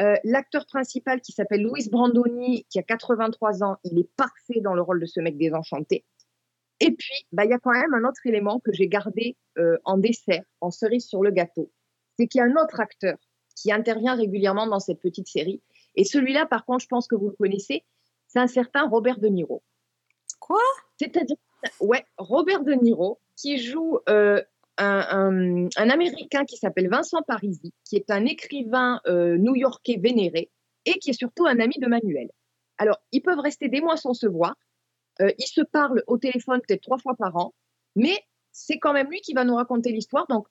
Euh, L'acteur principal qui s'appelle Luis Brandoni, qui a 83 ans, il est parfait dans le rôle de ce mec désenchanté. Et puis, bah, il y a quand même un autre élément que j'ai gardé euh, en dessert, en cerise sur le gâteau. C'est qu'il y a un autre acteur qui intervient régulièrement dans cette petite série. Et celui-là, par contre, je pense que vous le connaissez, c'est un certain Robert De Niro. Quoi? C'est-à-dire, Ouais, Robert De Niro, qui joue euh, un, un- un Américain qui s'appelle Vincent Parisi, qui est un écrivain euh, new-yorkais vénéré et qui est surtout un ami de Manuel. Alors, ils peuvent rester des mois sans se voir. Euh, ils se parlent au téléphone peut-être trois fois par an, mais c'est quand même lui qui va nous raconter l'histoire. Donc,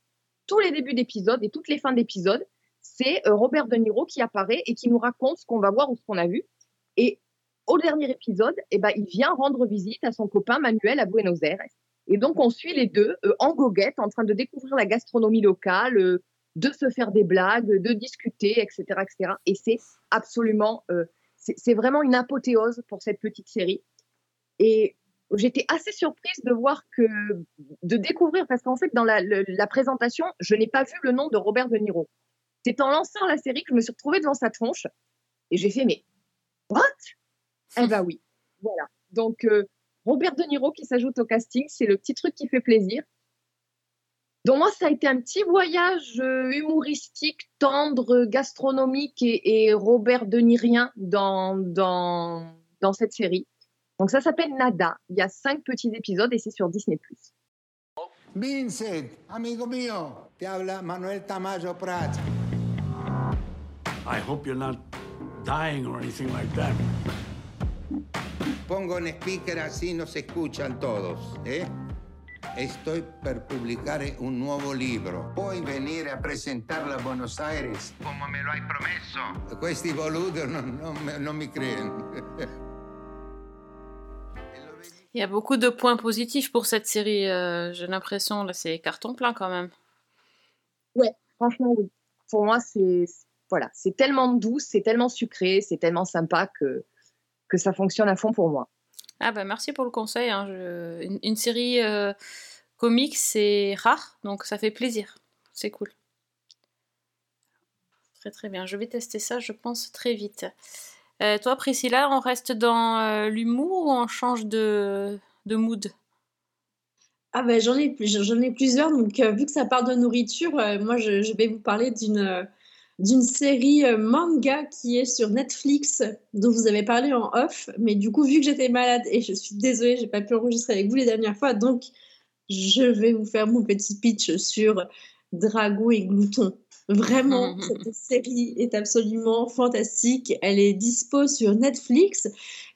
tous les débuts d'épisode et toutes les fins d'épisode, c'est euh, Robert De Niro qui apparaît et qui nous raconte ce qu'on va voir ou ce qu'on a vu. Et au dernier épisode, eh ben, il vient rendre visite à son copain Manuel à Buenos Aires. Et donc, on suit les deux euh, en goguette, en train de découvrir la gastronomie locale, euh, de se faire des blagues, de discuter, etc. etc. Et c'est absolument, c'est vraiment une apothéose pour cette petite série. Et j'étais assez surprise de voir que, de découvrir, parce qu'en fait, dans la, la présentation, je n'ai pas vu le nom de Robert De Niro. C'est en lançant la série que je me suis retrouvée devant sa tronche et j'ai fait, mais what? Eh ben oui, voilà. Donc, euh, Robert De Niro qui s'ajoute au casting, c'est le petit truc qui fait plaisir. Donc moi, ça a été un petit voyage euh, humoristique, tendre, gastronomique et, Robert De Nirien dans, dans, dans cette série. Donc ça s'appelle Nada. Il y a cinq petits épisodes et c'est sur Disney+. Vincent, amigo mío, te habla Manuel Tamayo Prat. I hope you're not dying or anything like that. Pongo en speaker así nos escuchan todos, ¿eh? Estoy per pubblicare un nuovo libro. Puoi venire a presentarlo a Buenos Aires, come me lo hai promesso. Questi voluti non, non me- non mi credono. Il y a beaucoup de points positifs pour cette série. euh, J'ai l'impression, là, c'est carton plein quand même. Franchement, oui. Pour moi, c'est voilà, c'est tellement doux, c'est tellement sucré, c'est tellement sympa que, que ça fonctionne à fond pour moi. Ah bah merci pour le conseil. hein, je- Une, une série euh, comique, c'est rare, donc ça fait plaisir. C'est cool. Très très bien. Je vais tester ça, je pense, très vite. Euh, toi, Priscilla, on reste dans euh, l'humour ou on change de, de mood? Ah ben j'en ai, plus- j'en ai plusieurs, donc euh, vu que ça parle de nourriture, euh, moi je, je vais vous parler d'une euh, d'une série euh, manga qui est sur Netflix, dont vous avez parlé en off, mais du coup vu que j'étais malade et je suis désolée, j'ai pas pu enregistrer avec vous les dernières fois, donc je vais vous faire mon petit pitch sur Dragon et Glouton. Vraiment, cette série est absolument fantastique. Elle est dispo sur Netflix.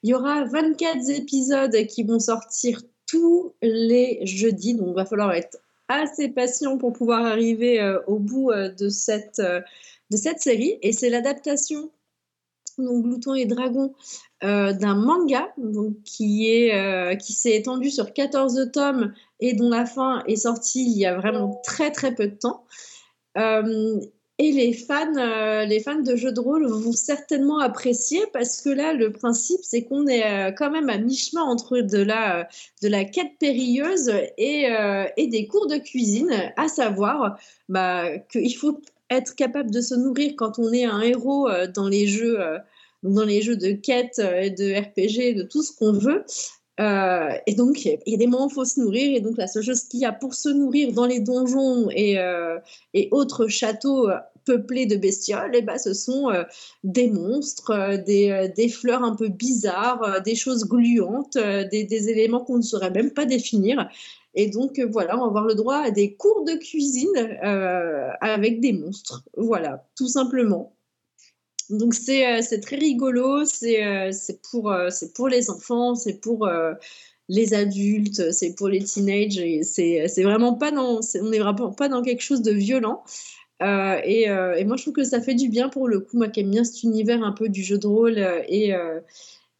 Il y aura 24 épisodes qui vont sortir tous les jeudis, donc il va falloir être assez patient pour pouvoir arriver euh, au bout euh, de, cette, euh, de cette série. Et c'est l'adaptation, donc Glouton et Dragon, euh, d'un manga donc, qui est, euh, qui s'est étendu sur 14 tomes et dont la fin est sortie il y a vraiment très très peu de temps. Euh, et les fans, les fans de jeux de rôle vont certainement apprécier parce que là, le principe, c'est qu'on est quand même à mi-chemin entre de la, de la quête périlleuse et, et des cours de cuisine, à savoir bah, qu'il faut être capable de se nourrir quand on est un héros euh, dans les jeux, euh, dans les jeux de quête, euh, de RPG, de tout ce qu'on veut. Et donc, il y a des moments où il faut se nourrir. Et donc, la seule chose qu'il y a pour se nourrir dans les donjons et, et autres châteaux peuplés de bestioles, eh ben, ce sont des monstres, des, fleurs un peu bizarres, des choses gluantes, des éléments qu'on ne saurait même pas définir. Et donc, euh, voilà, on va avoir le droit à des cours de cuisine euh, avec des monstres. Voilà, tout simplement. Donc c'est euh, très rigolo, c'est pour, les enfants, c'est pour les adultes, c'est pour les teenagers, c'est vraiment pas dans, on n'est vraiment pas dans quelque chose de violent. Et, moi je trouve que ça fait du bien pour le coup, moi qui aime bien cet univers un peu du jeu de rôle et,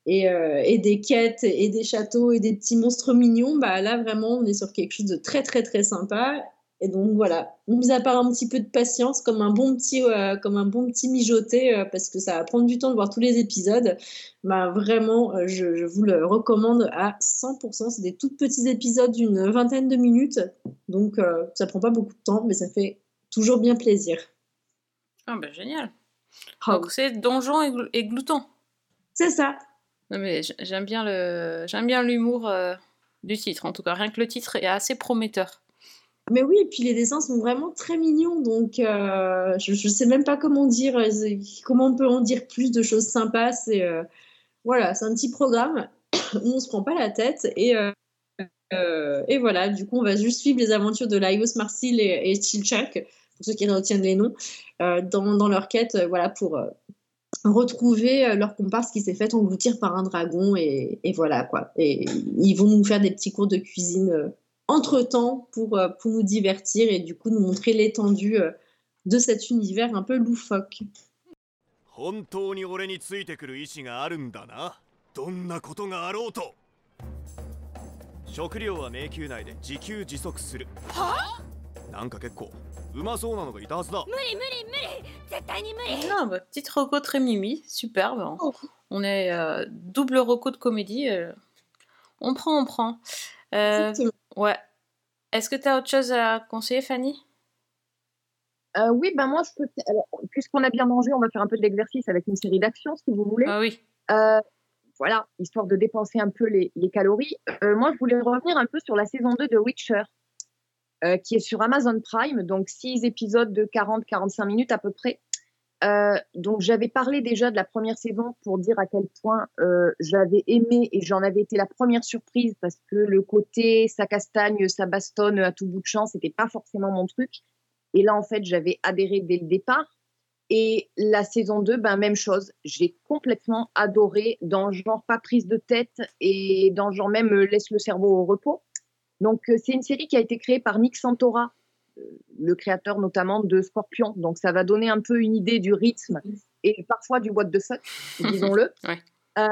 et, euh, et des quêtes et des châteaux et des petits monstres mignons, bah là vraiment on est sur quelque chose de très très très sympa. Et donc voilà, mis à part un petit peu de patience, comme un bon petit, euh, comme un bon petit mijoté, euh, parce que ça va prendre du temps de voir tous les épisodes, bah vraiment, euh, je, je vous le recommande à 100%. C'est des tout petits épisodes d'une vingtaine de minutes, donc ça prend pas beaucoup de temps, mais ça fait toujours bien plaisir. Ah bah génial. Ah Donc c'est Donjon et, Glou- et Glouton. C'est ça. Non mais j'aime bien le j'aime bien l'humour euh, du titre en tout cas rien que le titre est assez prometteur. Mais oui, et puis les dessins sont vraiment très mignons, donc euh, je, je sais même pas comment dire, euh, comment on peut en dire plus de choses sympas. C'est voilà, c'est un petit programme où on se prend pas la tête et, et voilà, du coup, on va juste suivre les aventures de Laios, Marcil et, et Chilchak, pour ceux qui retiennent les noms, dans, dans, leur quête, voilà, pour retrouver euh, leur comparse qui s'est fait engloutir par un dragon. Et, et, voilà, quoi. Et ils vont nous faire des petits cours de cuisine euh, entre-temps pour, pour nous divertir et du coup nous montrer l'étendue de cet univers un peu loufoque. 本当に俺についてくる意志があるんだなどんなことがあろうと食料は迷宮内で自給自足するは なんか結構うまそうなのがいたはずだ無理無理無理絶対に無理 Non, bah, petite reco très mimi, superbe. hein. On est euh, double reco de comédie. euh, On prend, on prend. Euh, Exactement. ouais. Est-ce que tu as autre chose à conseiller, Fanny Euh, oui, ben moi, je peux. alors, Puisqu'on a bien mangé, on va faire un peu de l'exercice avec une série d'actions, si vous voulez. Ah oui. Euh, voilà, histoire de dépenser un peu les, les calories. Euh, moi, je voulais revenir un peu sur la saison 2 de Witcher, euh, qui est sur Amazon Prime, donc six épisodes de 40-45 minutes à peu près. Euh, donc, j'avais parlé déjà de la première saison pour dire à quel point euh, j'avais aimé et j'en avais été la première surprise parce que le côté ça castagne, ça bastonne à tout bout de champ, c'était pas forcément mon truc. Et là, en fait, j'avais adhéré dès le départ. Et la saison 2, ben, même chose. J'ai complètement adoré dans genre pas prise de tête et dans genre même laisse le cerveau au repos. Donc, euh, c'est une série qui a été créée par Nick Santora, euh, le créateur notamment de Scorpion. Donc, ça va donner un peu une idée du rythme et parfois du what the fuck, disons-le. Ouais. Euh,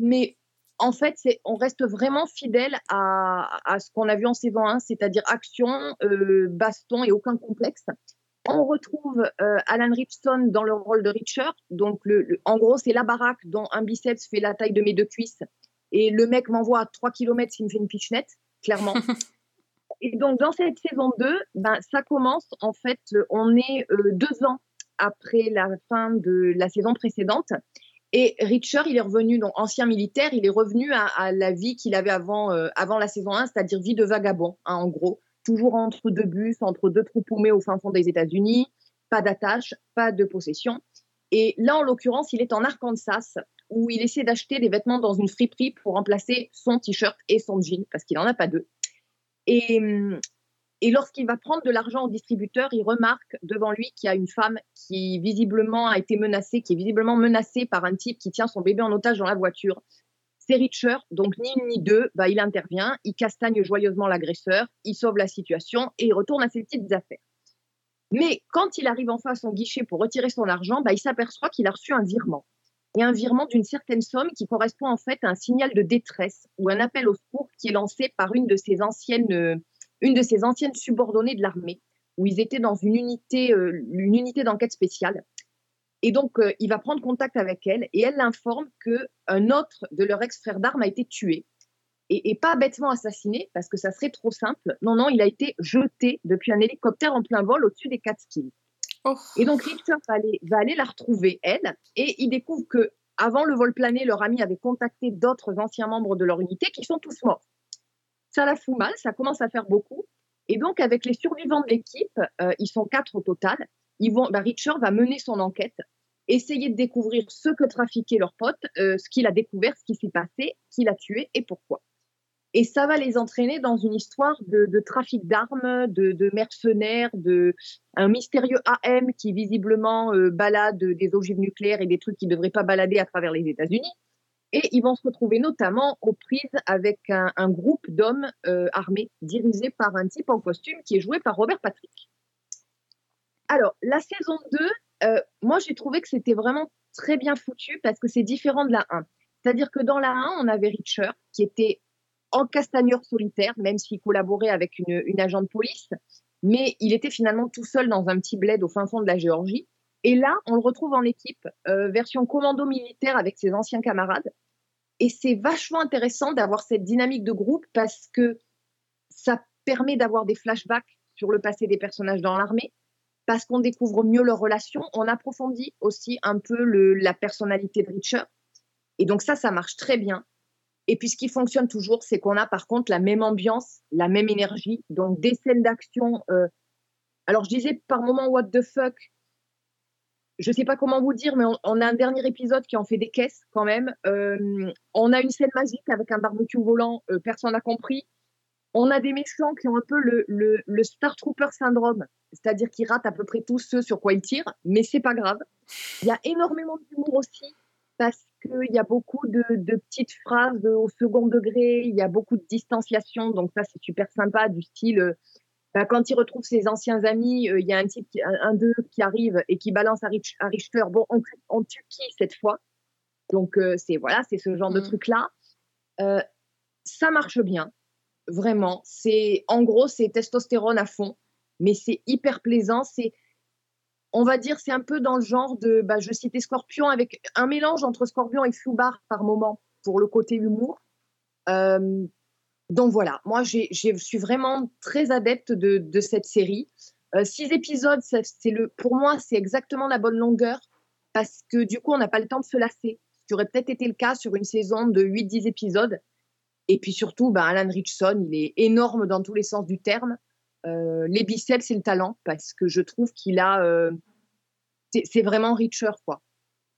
mais en fait, on reste vraiment fidèle à, à ce qu'on a vu en saison 1, c'est-à-dire action, euh, baston et aucun complexe. On retrouve euh, Alan Ripstone dans le rôle de Richard. Donc, le, le- en gros, c'est la baraque dont un biceps fait la taille de mes deux cuisses. Et le mec m'envoie à 3 km s'il me fait une pichenette, clairement. et donc, dans cette saison 2, ben, ça commence, en fait, on est euh, deux ans après la fin de la saison précédente. Et Richard, il est revenu, donc ancien militaire, il est revenu à, à la vie qu'il avait avant, euh, avant la saison 1, c'est-à-dire vie de vagabond, hein, en gros. Toujours entre deux bus, entre deux trous paumés au fin fond des États-Unis, pas d'attache, pas de possession. Et là, en l'occurrence, il est en Arkansas, où il essaie d'acheter des vêtements dans une friperie pour remplacer son t-shirt et son jean, parce qu'il n'en a pas deux. Et, hum, et lorsqu'il va prendre de l'argent au distributeur, il remarque devant lui qu'il y a une femme qui visiblement a été menacée, qui est visiblement menacée par un type qui tient son bébé en otage dans la voiture. C'est Richard, donc ni une ni deux, bah, il intervient, il castagne joyeusement l'agresseur, il sauve la situation et il retourne à ses petites affaires. Mais quand il arrive enfin à son guichet pour retirer son argent, bah, il s'aperçoit qu'il a reçu un virement. Et un virement d'une certaine somme qui correspond en fait à un signal de détresse ou un appel au secours qui est lancé par une de ses anciennes, euh, une de ses anciennes subordonnées de l'armée, où ils étaient dans une unité, euh, unité d'enquête spéciale. Et donc, euh, il va prendre contact avec elle et elle l'informe qu'un autre de leurs ex-frères d'armes a été tué. Et, et pas bêtement assassiné, parce que ça serait trop simple. Non, non, il a été jeté depuis un hélicoptère en plein vol au-dessus des Catskills. Oh. Et donc, Richard va aller, la retrouver, elle, et il découvre que avant le vol plané, leur ami avait contacté d'autres anciens membres de leur unité qui sont tous morts. Ça la fout mal, ça commence à faire beaucoup. Et donc, avec les survivants de l'équipe, euh, ils sont quatre au total, ils vont, bah, Richard va mener son enquête, essayer de découvrir ce que trafiquaient leurs potes, euh, ce qu'il a découvert, ce qui s'est passé, qui l'a tué et pourquoi. Et ça va les entraîner dans une histoire de, trafic d'armes, de, mercenaires, de un mystérieux AM qui visiblement euh, balade des ogives nucléaires et des trucs qui ne devraient pas balader à travers les États-Unis. Et ils vont se retrouver notamment aux prises avec un, un groupe d'hommes euh, armés dirigé par un type en costume qui est joué par Robert Patrick. Alors, la saison 2, euh, moi j'ai trouvé que c'était vraiment très bien foutu parce que c'est différent de la 1. C'est-à-dire que dans la 1, on avait Richard qui était en castagneur solitaire, même s'il collaborait avec une, une agent de police, mais il était finalement tout seul dans un petit bled au fin fond de la Géorgie. Et là, on le retrouve en équipe, euh, version commando militaire avec ses anciens camarades. Et c'est vachement intéressant d'avoir cette dynamique de groupe parce que ça permet d'avoir des flashbacks sur le passé des personnages dans l'armée, parce qu'on découvre mieux leurs relations, on approfondit aussi un peu le, la personnalité de Richard. Et donc ça, ça marche très bien. Et puis ce qui fonctionne toujours, c'est qu'on a par contre la même ambiance, la même énergie, donc des scènes d'action. Euh... Alors je disais par moment what the fuck. Je sais pas comment vous dire, mais on, on, a un dernier épisode qui en fait des caisses quand même. Euh, on a une scène magique avec un barbecue volant, euh, personne n'a compris. On a des méchants qui ont un peu le, le, le Star Trooper syndrome, c'est-à-dire qu'ils ratent à peu près tous ceux sur quoi ils tirent, mais c'est pas grave. Il y a énormément d'humour aussi, parce qu'il y a beaucoup de, de petites phrases au second degré, il y a beaucoup de distanciation, donc ça c'est super sympa, du style euh, bah, quand il retrouve ses anciens amis, euh, il y a un type, qui- un, un d'eux qui arrive et qui balance à, Rich, à Richter, bon, on, on tue qui cette fois? Donc euh, c'est voilà, c'est ce genre de Mm. truc là. Euh, ça marche bien, vraiment. C'est en gros c'est testostérone à fond, mais c'est hyper plaisant. C'est on va dire c'est un peu dans le genre de, bah, je citais Scorpion avec un mélange entre Scorpion et Fubar par moment pour le côté humour. Euh, donc voilà, moi je suis vraiment très adepte de, de cette série. Euh, six épisodes, c'est le, pour moi c'est exactement la bonne longueur parce que du coup on n'a pas le temps de se lasser. Ce qui aurait peut-être été le cas sur une saison de 8-10 épisodes. Et puis surtout, ben, Alan Richson, il est énorme dans tous les sens du terme. Euh, les biceps, c'est le talent parce que je trouve qu'il a. euh, c'est vraiment Richer, quoi.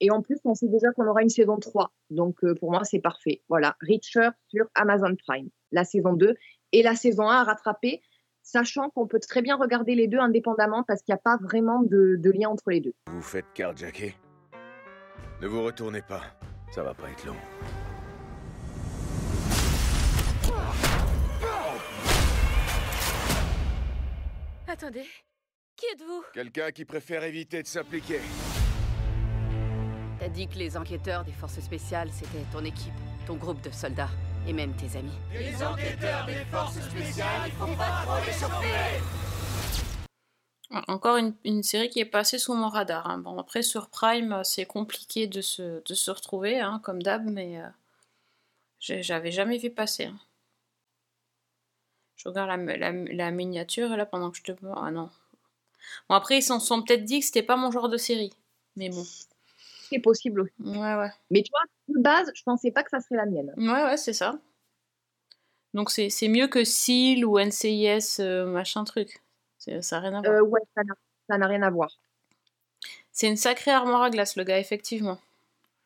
Et en plus, on sait déjà qu'on aura une saison 3. Donc euh, pour moi, c'est parfait. Voilà, Richer sur Amazon Prime, la saison 2. Et la saison 1 à rattraper, sachant qu'on peut très bien regarder les deux indépendamment parce qu'il n'y a pas vraiment de, de lien entre les deux. Vous faites carjacker Ne vous retournez pas, ça va pas être long. Attendez, qui êtes-vous? Quelqu'un qui préfère éviter de s'impliquer. T'as dit que les enquêteurs des forces spéciales, c'était ton équipe, ton groupe de soldats, et même tes amis. Les enquêteurs des forces spéciales, il faut pas trop les chauffer Encore une, une série qui est passée sous mon radar. hein. Bon, après, sur Prime, c'est compliqué de se, de se retrouver, hein, comme d'hab, mais euh, j'avais jamais vu passer. hein. Je regarde la, la- la miniature, là, pendant que je te... Ah non. Bon, après, ils s'en sont peut-être dit que c'était pas mon genre de série. Mais bon. C'est possible aussi. Ouais, ouais. Mais tu vois, de base, je pensais pas que ça serait la mienne. Ouais, ouais, c'est ça. Donc c'est mieux que SEAL ou NCIS, euh, machin truc. Ça n'a rien à voir. Euh, ouais, ça n'a- rien à voir. C'est une sacrée armoire à glace, le gars, effectivement.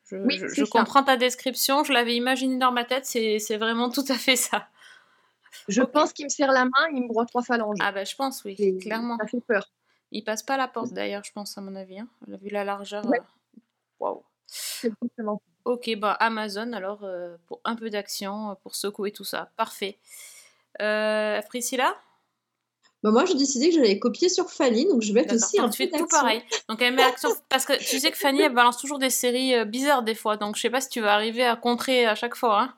Je, Oui, je- comprends ta description, je l'avais imaginé dans ma tête, c'est vraiment tout à fait ça. Je pense qu'il me serre la main, il me broie trois phalanges. Ah bah je pense, oui, Et clairement. Ça fait peur. Il passe pas la porte d'ailleurs, je pense, à mon avis. Hein. Vu la largeur. Euh, Waouh. C'est exactement ça. Ok, bah Amazon, alors, euh, pour un peu d'action, euh, pour secouer tout ça. Parfait. Euh, Priscilla? Bah, moi, j'ai décidé que j'allais copier sur Fanny, donc je vais être aussi un donc tu peu fais tout pareil. Donc elle met l'action parce que tu sais que Fanny elle balance toujours des séries euh, bizarres des fois, donc je sais pas si tu vas arriver à contrer à chaque fois. Hein.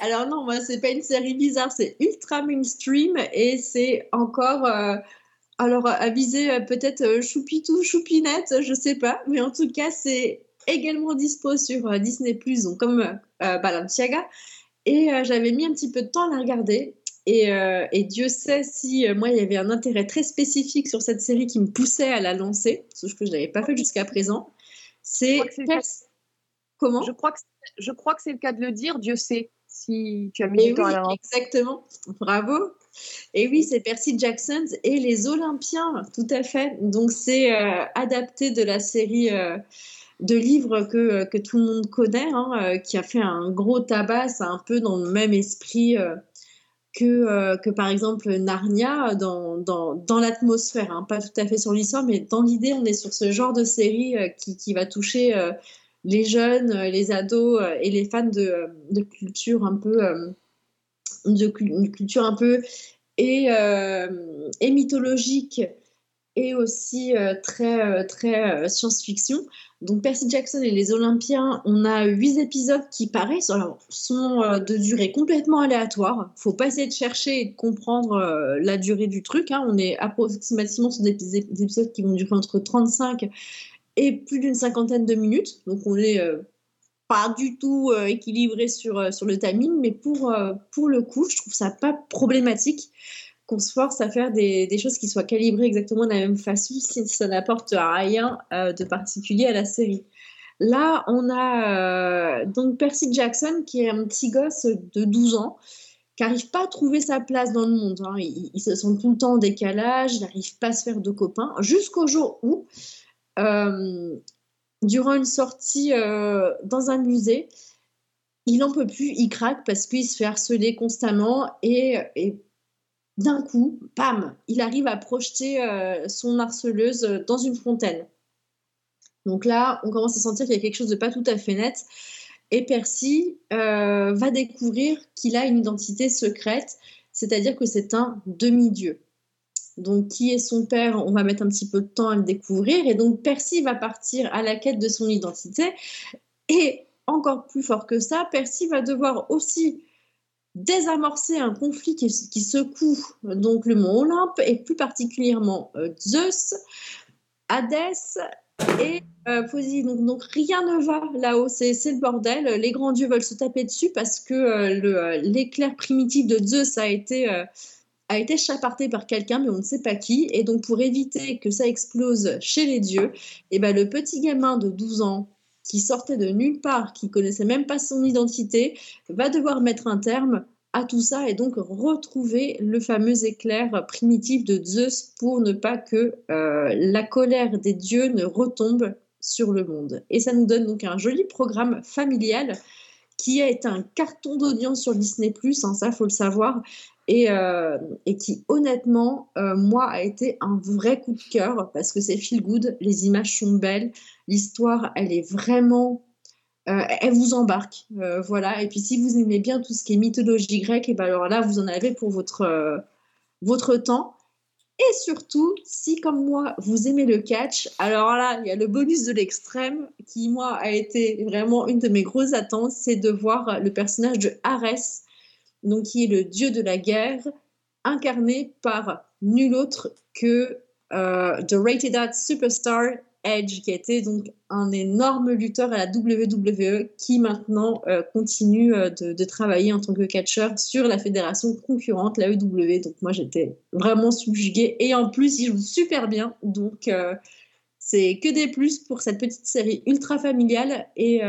Alors non, moi, c'est pas une série bizarre, c'est ultra mainstream et c'est encore... euh, alors, à viser euh, peut-être euh, choupitou, choupinette, je sais pas, mais en tout cas, c'est également dispo sur euh, Disney+, donc comme euh, euh, Balenciaga. Et euh, j'avais mis un petit peu de temps à la regarder. Et, euh, et Dieu sait si euh, moi, il y avait un intérêt très spécifique sur cette série qui me poussait à la lancer, sauf que je ne l'avais pas fait jusqu'à présent. C'est... Pers- Comment? Je crois que je crois que c'est le cas de le dire. Dieu sait si tu as mis Et du temps oui, à la lancer. exactement. Bravo. Et oui, c'est Percy Jackson et les Olympiens, tout à fait. Donc, c'est euh, adapté de la série euh, de livres que, que tout le monde connaît, hein, euh, qui a fait un gros tabac. C'est un peu dans le même esprit euh, que, euh, que, par exemple, Narnia, dans, dans, dans l'atmosphère. hein. Pas tout à fait sur l'histoire, mais dans l'idée, on est sur ce genre de série euh, qui, qui va toucher euh, les jeunes, euh, les ados euh, et les fans de, culture un peu. de culture un peu et, euh, et mythologique et aussi très, très science-fiction. Donc Percy Jackson et les Olympiens, on a huit épisodes qui, pareil, sont, sont de durée complètement aléatoire. faut pas essayer de chercher et de comprendre la durée du truc. hein. On est approximativement sur des épisodes qui vont durer entre 35 et plus d'une cinquantaine de minutes. Donc on est euh, pas du tout euh, équilibré sur, euh, sur le timing, mais pour, pour le coup, je trouve ça pas problématique qu'on se force à faire des, choses qui soient calibrées exactement de la même façon si ça n'apporte rien de particulier à la série. Là, on a donc Percy Jackson qui est un petit gosse de 12 ans qui n'arrive pas à trouver sa place dans le monde. hein. Il, il se sent tout le temps en décalage, il n'arrive pas à se faire de copains, jusqu'au jour où, durant une sortie euh, dans un musée, il en peut plus, il craque parce qu'il se fait harceler constamment et, d'un coup, bam, il arrive à projeter euh, son harceleuse dans une fontaine. Donc là, on commence à sentir qu'il y a quelque chose de pas tout à fait net. Et Percy euh, va découvrir qu'il a une identité secrète, c'est-à-dire que c'est un demi-dieu. Donc, qui est son père On va mettre un petit peu de temps à le découvrir. Et donc, Percy va partir à la quête de son identité. Et encore plus fort que ça, Percy va devoir aussi désamorcer un conflit qui, secoue donc le mont Olympe et plus particulièrement euh, Zeus, Hadès et euh. Donc, rien ne va là-haut, c'est le bordel. Les grands dieux veulent se taper dessus parce que euh, l'éclair primitif de Zeus a été, euh, a été chaparté par quelqu'un, mais on ne sait pas qui. Et donc, pour éviter que ça explose chez les dieux, eh ben, le petit gamin de 12 ans qui sortait de nulle part, qui connaissait même pas son identité, va devoir mettre un terme à tout ça et donc retrouver le fameux éclair primitif de Zeus pour ne pas que euh, la colère des dieux ne retombe sur le monde. Et ça nous donne donc un joli programme familial qui été un carton d'audience sur Disney ⁇ hein, ça faut le savoir, et, euh, et qui honnêtement, euh, moi, a été un vrai coup de cœur parce que c'est feel good, les images sont belles, l'histoire, elle est vraiment euh, elle vous embarque. Voilà. Et puis si vous aimez bien tout ce qui est mythologie grecque, et ben alors là, vous en avez pour votre, votre temps. Et surtout, si comme moi, vous aimez le catch, alors là, il y a le bonus de l'extrême qui, moi, a été vraiment une de mes grosses attentes, c'est de voir le personnage de Arès, donc qui est le dieu de la guerre, incarné par nul autre que The Rated R Superstar Edge, qui été donc un énorme lutteur à la WWE, qui maintenant euh, continue euh, de, travailler en tant que catcheur sur la fédération concurrente, la EW. Donc moi j'étais vraiment subjuguée. Et en plus il joue super bien, donc euh, c'est que des plus pour cette petite série ultra familiale. Et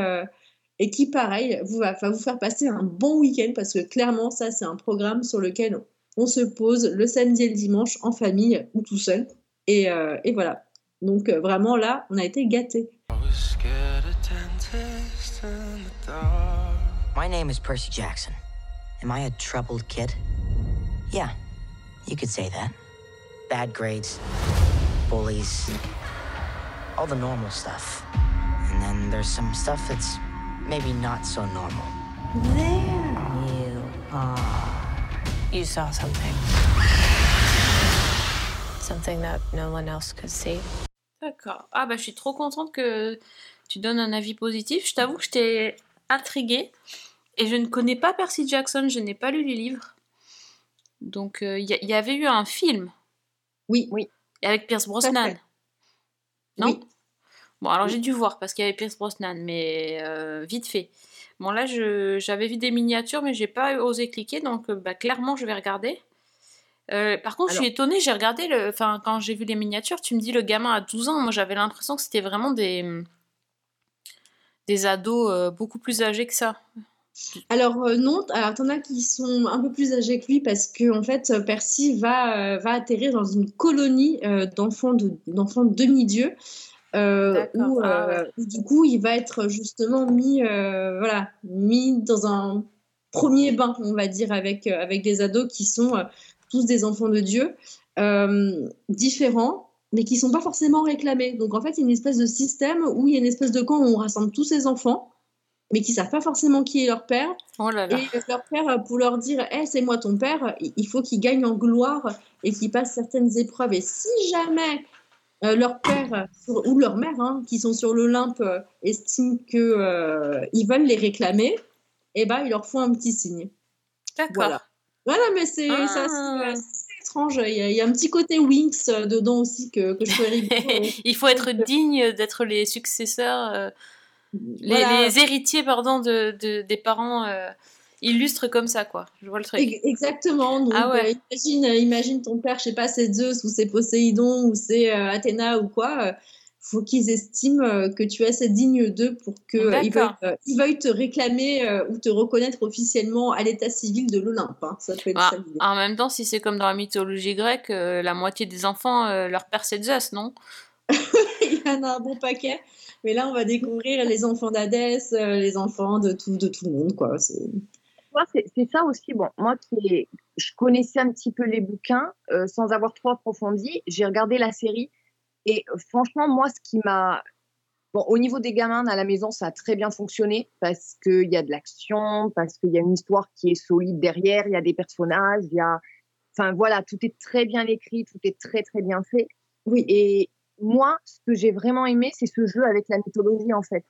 et qui, pareil, vous va, va, vous faire passer un bon week-end parce que clairement, ça, c'est un programme sur lequel on se pose le samedi et le dimanche en famille ou tout seul. Et, et voilà, donc euh, vraiment là, on a été gâtés. My name is Percy Jackson. Am I a troubled kid? Yeah, you could say that. Bad grades, bullies, all the normal stuff. And then there's some stuff that's maybe not so normal. There you are. You saw something. Something that no one else could see. D'accord. Ah bah je suis trop contente que tu donnes un avis positif. Je t'avoue que je t'ai intriguée. Et je ne connais pas Percy Jackson, je n'ai pas lu les livres. Donc il euh, y, avait eu un film. Oui, oui. Avec Pierce Brosnan. Non? Bon, alors j'ai dû voir parce qu'il y avait Pierce Brosnan, mais euh, vite fait. Bon, là, j'avais vu des miniatures, mais j'ai pas osé cliquer, donc euh, bah, clairement, je vais regarder. Euh, par contre, je suis étonnée, j'ai regardé, le... enfin, quand j'ai vu les miniatures, tu me dis le gamin à 12 ans, moi j'avais l'impression que c'était vraiment des, des ados euh, beaucoup plus âgés que ça. Alors euh, non, alors t'en as qui sont un peu plus âgés que lui parce que en fait Percy va, va atterrir dans une colonie d'enfants de, d'enfants où, ah du coup il va être justement mis, voilà, mis dans un premier bain, on va dire, avec, avec des ados qui sont tous des enfants de Dieu, euh, différents, mais qui ne sont pas forcément réclamés. Donc en fait, il y a une espèce de système où il y a une espèce de camp où on rassemble tous ces enfants, mais qui ne savent pas forcément qui est leur père. Oh là là. Et leur père, pour leur dire, hey, c'est moi ton père, il faut qu'ils gagnent en gloire et qu'ils passent certaines épreuves. Et si jamais euh, leur père ou leur mère, hein, qui sont sur l'Olympe, euh, estiment qu'ils veulent les réclamer, eh ben, ils leur font un petit signe. D'accord. Voilà. Voilà, mais c'est ah. étrange. Il y, a, un petit côté Winx euh, dedans aussi que, que je trouvais Il faut être digne d'être les successeurs, euh, les, héritiers pardon, de, des parents euh, illustres comme ça, quoi. Je vois le truc. Exactement. Donc, ah imagine, imagine ton père, je sais pas, c'est Zeus ou c'est Poséidon ou c'est Athéna ou quoi faut qu'ils estiment euh, que tu es assez digne d'eux pour qu'ils euh, veuillent, euh, veuillent, te réclamer ou te reconnaître officiellement à l'état civil de l'Olympe. Hein. Ça fait ah, en même temps, si c'est comme dans la mythologie grecque, la moitié des enfants, leur père c'est Zeus, non? Il y en a un bon paquet. Mais là, on va découvrir les enfants d'Hadès, euh, les enfants de tout, de tout le monde, quoi. C'est- C'est ça aussi. Bon, moi qui je connaissais un petit peu les bouquins euh, sans avoir trop approfondi, j'ai regardé la série et franchement, moi, ce qui m'a. Bon, au niveau des gamins à la maison, ça a très bien fonctionné parce qu'il y a de l'action, parce qu'il y a une histoire qui est solide derrière, il y a des personnages, il y a. Enfin voilà, tout est très bien écrit, tout est très très bien fait. Oui, et moi, ce que j'ai vraiment aimé, c'est ce jeu avec la mythologie en fait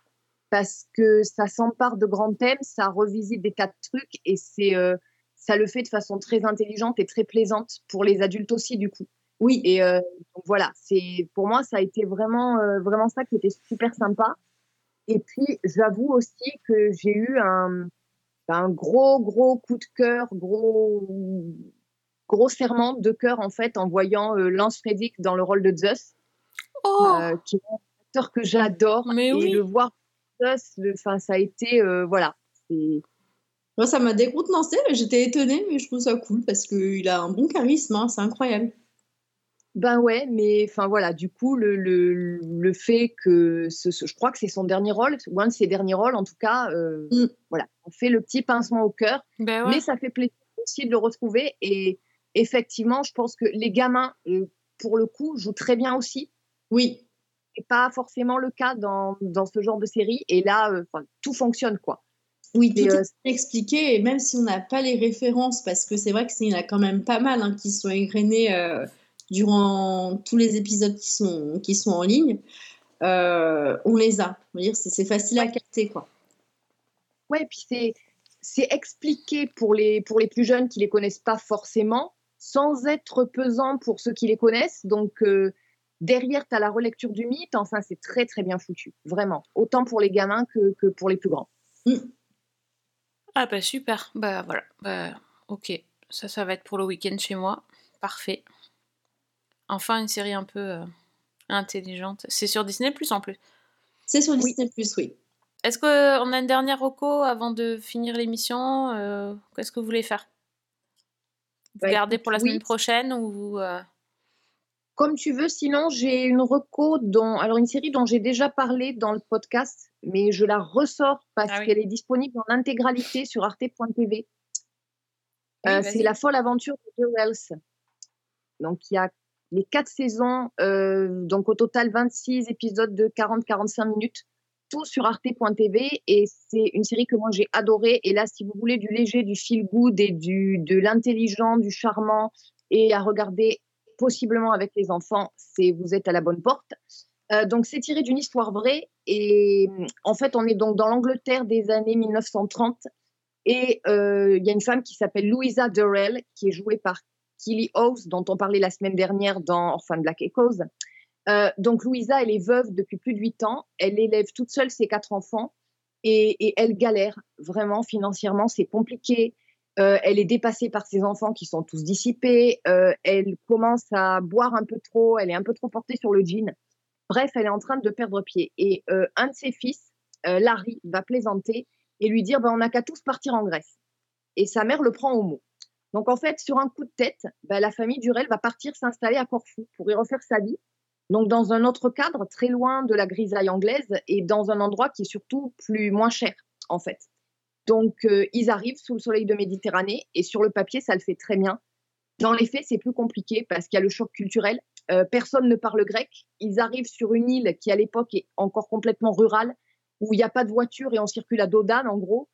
parce que ça s'empare de grands thèmes, ça revisite des tas de trucs et c'est euh, ça le fait de façon très intelligente et très plaisante pour les adultes aussi du coup. Oui, et euh, donc voilà, c'est pour moi ça a été vraiment euh, vraiment ça qui était super sympa. Et puis j'avoue aussi que j'ai eu un un gros gros coup de cœur, gros gros serment de cœur en fait en voyant Lance Reddick dans le rôle de Zeus, euh, qui est un acteur que j'adore et oui. le voir Le- enfin ça a été euh, voilà, Moi, ça m'a décontenancé, mais j'étais étonnée, mais je trouve ça cool parce qu'il a un bon charisme, hein, c'est incroyable. Ben ouais, mais enfin voilà, du coup, le, le, le fait que ce, ce- je crois que c'est son dernier rôle, ou un de ses derniers rôles en tout cas, euh, voilà, on fait le petit pincement au cœur, Ben ouais. mais ça fait plaisir aussi de le retrouver. Et effectivement, je pense que les gamins, euh, pour le coup, jouent très bien aussi. Oui. C'est pas forcément le cas dans, dans ce genre de série, et là, euh, tout fonctionne quoi. Oui, tout Et, euh, est expliqué, et même si on n'a pas les références, parce que c'est vrai qu'il y en a quand même pas mal hein, qui sont égrenés euh, durant tous les épisodes qui sont, qui sont en ligne, on les a. C'est facile à capter, quoi. Ouais, puis c'est c'est expliqué pour les pour les plus jeunes qui les connaissent pas forcément, sans être pesant pour ceux qui les connaissent. Donc euh, derrière, tu as la relecture du mythe. Enfin, c'est très très bien foutu, vraiment. Autant pour les gamins que, que pour les plus grands. Ah bah super, bah voilà, bah ok, ça ça va être pour le week-end chez moi, parfait. Enfin une série un peu euh, intelligente. C'est sur Disney Plus en plus. C'est sur Disney Plus, oui. Est-ce qu'on a une dernière reco avant de finir l'émission euh, Qu'est-ce que vous voulez faire? Vous Bah, gardez pour la oui. semaine prochaine ou vous euh, Comme tu veux, sinon j'ai une reco dont alors une série dont j'ai déjà parlé dans le podcast, mais je la ressors parce Ah oui. qu'elle est disponible en intégralité sur arte.tv. Oui, Euh, c'est La folle aventure de Joe Wells. Donc il y a les quatre saisons, euh, donc au total 26 épisodes de 40-45 minutes, tout sur arte.tv et c'est une série que moi j'ai adorée. Et là, si vous voulez du léger, du feel good et du, de l'intelligent, du charmant et à regarder possiblement avec les enfants, c'est vous êtes à la bonne porte. Euh, donc c'est tiré d'une histoire vraie et en fait on est donc dans l'Angleterre des années 1930 et euh, il y a une femme qui s'appelle Louisa Durrell, qui est jouée par Killy Howes, dont on parlait la semaine dernière dans Orphan Black Echoes. Euh, donc Louisa, elle est veuve depuis plus de huit ans. Elle élève toute seule ses quatre enfants et elle galère vraiment financièrement. C'est compliqué. Euh, elle est dépassée par ses enfants qui sont tous dissipés. Euh, elle commence à boire un peu trop. Elle est un peu trop portée sur le jean. Bref, elle est en train de perdre pied. Et euh, un de ses fils, Larry, va plaisanter et lui dire ben, on n'a qu'à tous partir en Grèce. Et sa mère le prend au mot. Donc en fait, sur un coup de tête, ben, la famille Durel va partir s'installer à Corfou pour y refaire sa vie. Donc dans un autre cadre, très loin de la grisaille anglaise et dans un endroit qui est surtout plus moins cher en fait. Donc euh, ils arrivent sous le soleil de Méditerranée et sur le papier, ça le fait très bien. Dans les faits, c'est plus compliqué parce qu'il y a le choc culturel. Euh, personne ne parle grec. Ils arrivent sur une île qui à l'époque est encore complètement rurale où il n'y a pas de voiture et on circule à dos d'âne en gros.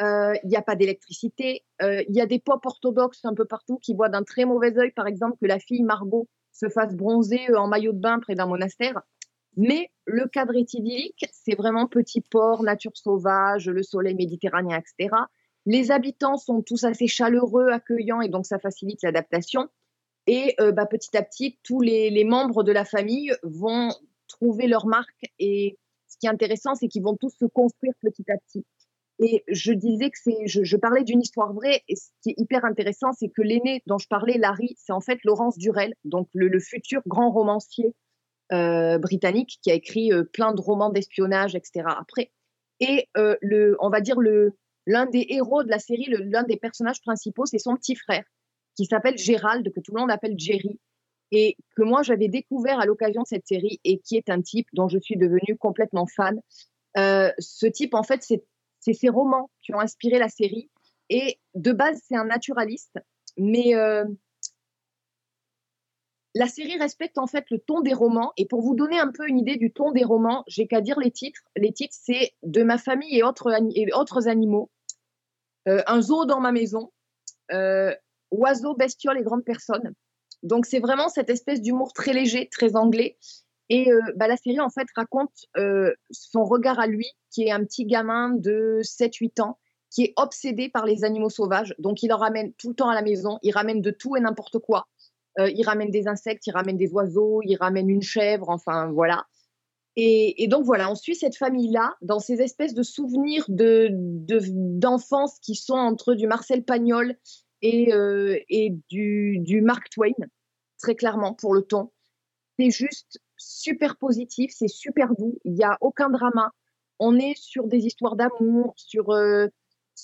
Euh, Il n'y a pas d'électricité. Euh, Il y a des pop orthodoxes un peu partout qui voient d'un très mauvais œil, par exemple, que la fille Margot se fasse bronzer euh, en maillot de bain près d'un monastère. Mais le cadre est idyllique, c'est vraiment petit port, nature sauvage, le soleil méditerranéen, etc. Les habitants sont tous assez chaleureux, accueillants, et donc ça facilite l'adaptation. Et euh, bah, petit à petit, tous les, membres de la famille vont trouver leur marque. Et ce qui est intéressant, c'est qu'ils vont tous se construire petit à petit. Et je disais que c'est, je, parlais d'une histoire vraie. Et ce qui est hyper intéressant, c'est que l'aîné dont je parlais, Larry, c'est en fait Laurence Durel, donc le, futur grand romancier britannique qui a écrit euh, plein de romans d'espionnage, etc. Après. Et euh, le, on va dire le, l'un des héros de la série, l'un des personnages principaux, c'est son petit frère qui s'appelle Gérald, que tout le monde appelle Jerry. et que moi j'avais découvert à l'occasion de cette série et qui est un type dont je suis devenue complètement fan. Euh, ce type, en fait, c'est ses romans qui ont inspiré la série. Et de base, c'est un naturaliste, mais euh, la série respecte en fait le ton des romans. Et pour vous donner un peu une idée du ton des romans, j'ai qu'à dire les titres. Les titres, c'est De ma famille et autres, animaux, euh, Un zoo dans ma maison, euh, Oiseaux, bestioles et grandes personnes. Donc c'est vraiment cette espèce d'humour très léger, très anglais. Et euh, bah, la série, en fait, raconte son regard à lui, qui est un petit gamin de 7-8 ans, qui est obsédé par les animaux sauvages. Donc, il en ramène tout le temps à la maison. Il ramène de tout et n'importe quoi. Euh, il ramène des insectes, il ramène des oiseaux, il ramène une chèvre, enfin, voilà. Et, donc, voilà, on suit cette famille-là dans ces espèces de souvenirs de, de- d'enfance qui sont entre du Marcel Pagnol et, euh, et du, du Mark Twain, très clairement, pour le ton. C'est juste super positif, c'est super doux, il n'y a aucun drama. On est sur des histoires d'amour, sur, euh,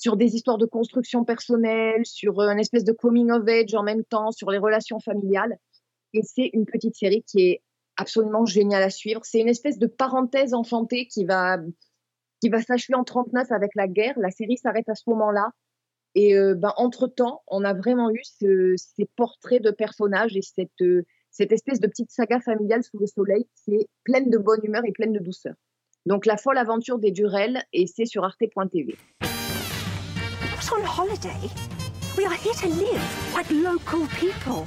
sur des histoires de construction personnelle, sur euh, une espèce de coming of age en même temps, sur les relations familiales. Et c'est une petite série qui est absolument géniale à suivre. C'est une espèce de parenthèse enchantée qui va, qui va s'achever en 39 avec la guerre. La série s'arrête à ce moment-là. Et euh, ben, entre-temps, on a vraiment eu ce- ces portraits de personnages et cette, euh, cette espèce de petite saga familiale sous le soleil qui est pleine de bonne humeur et pleine de douceur. Donc La folle aventure des Durel et c'est sur arte.tv. On holiday. We are here to live like local people.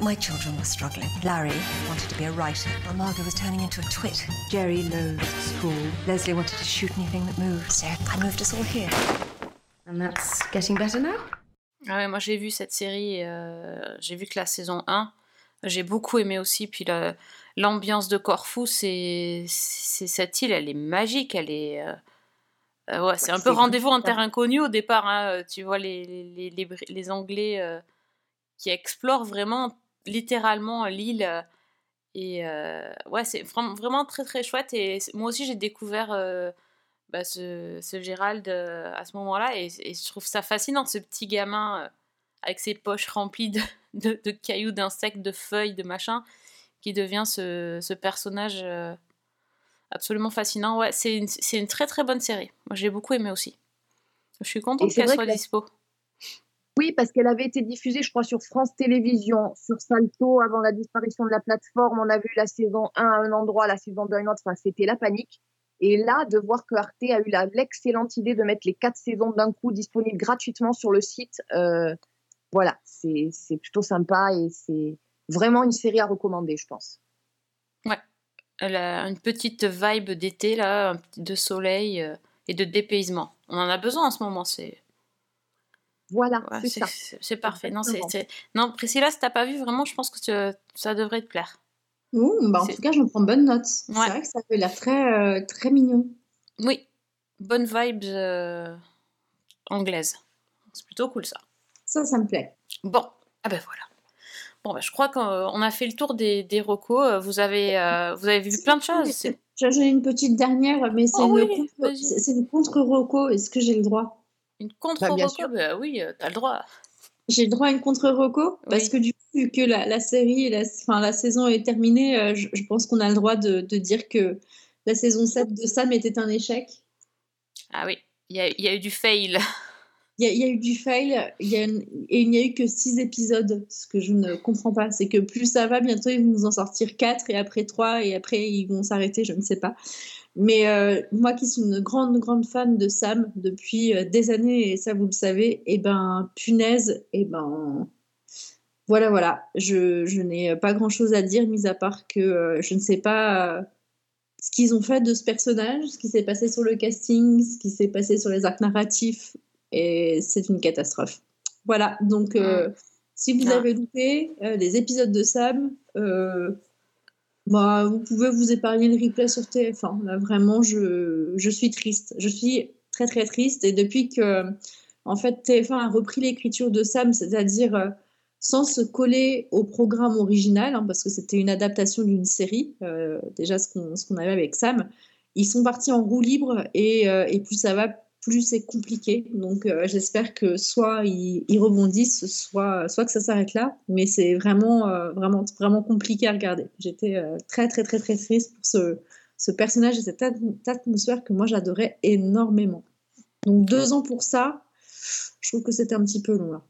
My children were struggling. Larry wanted to be a writer, while Margot was turning into a twit. Jerry loathed school. Leslie wanted to shoot anything that moved, so I moved us all here. And that's getting better now? Ah ouais, moi j'ai vu cette série, euh, j'ai vu que la saison 1, j'ai beaucoup aimé aussi. Puis l'ambiance de Corfou, c'est c'est- cette île, elle est magique, elle est. euh, euh, ouais, c'est un peu rendez-vous en terre inconnue au départ. hein, Tu vois les, les, les, Bri- les Anglais euh, qui explorent vraiment, littéralement l'île. euh, Et euh, ouais, c'est vraiment, très très chouette. Et moi aussi, j'ai découvert euh, bah, ce, ce Gérald euh, à ce moment-là. Et, et je trouve ça fascinant, ce petit gamin euh, avec ses poches remplies de, de- de cailloux, d'insectes, de feuilles, de machin, qui devient ce, ce personnage euh, absolument fascinant. Ouais, c'est une, c'est une très très bonne série. Moi, j'ai beaucoup aimé aussi. Je suis contente qu'elle soit que dispo. Oui, parce qu'elle avait été diffusée, je crois, sur France Télévisions, sur Salto, avant la disparition de la plateforme. On a vu la saison 1 à un endroit, la saison 2 à un autre. Enfin, c'était la panique. Et là, de voir que Arte a eu l'excellente idée de mettre les quatre saisons d'un coup disponibles gratuitement sur le site, euh, voilà, c'est c'est plutôt sympa et c'est vraiment une série à recommander, je pense. Une petite vibe d'été, là, de soleil euh, et de dépaysement. On en a besoin en ce moment, c'est. Voilà, Ouais, c'est parfait. Non, c'est, c'est- non, Priscilla, si t'as pas vu, vraiment, je pense que tu- ça devrait te plaire. Bah en tout cas, j'en prends bonne note. Ouais. C'est vrai que ça avait l'air très, euh, très mignon. Oui, bonne vibe euh, anglaise. C'est plutôt cool ça. Ça, ça me plaît. Bon, ah ben voilà. Bon, ben, je crois qu'on on a fait le tour des, des recos. Euh, Vous avez, euh, vous avez vu plein de choses. J'en ai une petite dernière, mais c'est Oh une, oui, contre- vas-y. c'est une contre-reco. Est-ce que j'ai le droit? Une Bah, contre-reco, bien sûr. ben oui, euh, t'as le droit. J'ai le droit à une contre-reco? Parce Oui. que du coup, vu que la, la série, et la, enfin, la saison est terminée, euh, je, je pense qu'on a le droit de, de dire que la saison 7 de Sam était un échec. Ah oui, il y a, il y a eu du fail. Il y, a, eu du fail il y et il n'y a eu que 6 épisodes. Ce que je ne comprends pas, c'est que plus ça va, bientôt ils vont nous en sortir 4 et après 3 et après ils vont s'arrêter, je ne sais pas. Mais euh, moi qui suis une grande, grande fan de Sam depuis euh, des années, et ça vous le savez, et ben punaise, et ben voilà, voilà. Je, n'ai pas grand-chose à dire, mis à part que euh, je ne sais pas ce qu'ils ont fait de ce personnage, ce qui s'est passé sur le casting, ce qui s'est passé sur les arcs narratifs, et c'est une catastrophe. Voilà, donc euh, si vous Ah. avez loupé euh, les épisodes de Sam, euh, bah, vous pouvez vous épargner le replay sur TF1. Là, vraiment, je, je suis triste. Je suis très très triste. Et depuis que en fait, TF1 a repris l'écriture de Sam, c'est-à-dire sans se coller au programme original, hein, parce que c'était une adaptation d'une série, déjà ce qu'on avait avec Sam, ils sont partis en roue libre et, et plus ça va, plus c'est compliqué. Donc euh, j'espère que soit ils, ils rebondissent, soit, soit que ça s'arrête là. Mais c'est vraiment, euh, vraiment, vraiment compliqué à regarder. J'étais euh, très, très, très, très triste pour ce, ce personnage et cette at- atmosphère que moi j'adorais énormément. Donc deux ans pour ça, je trouve que c'était un petit peu long là.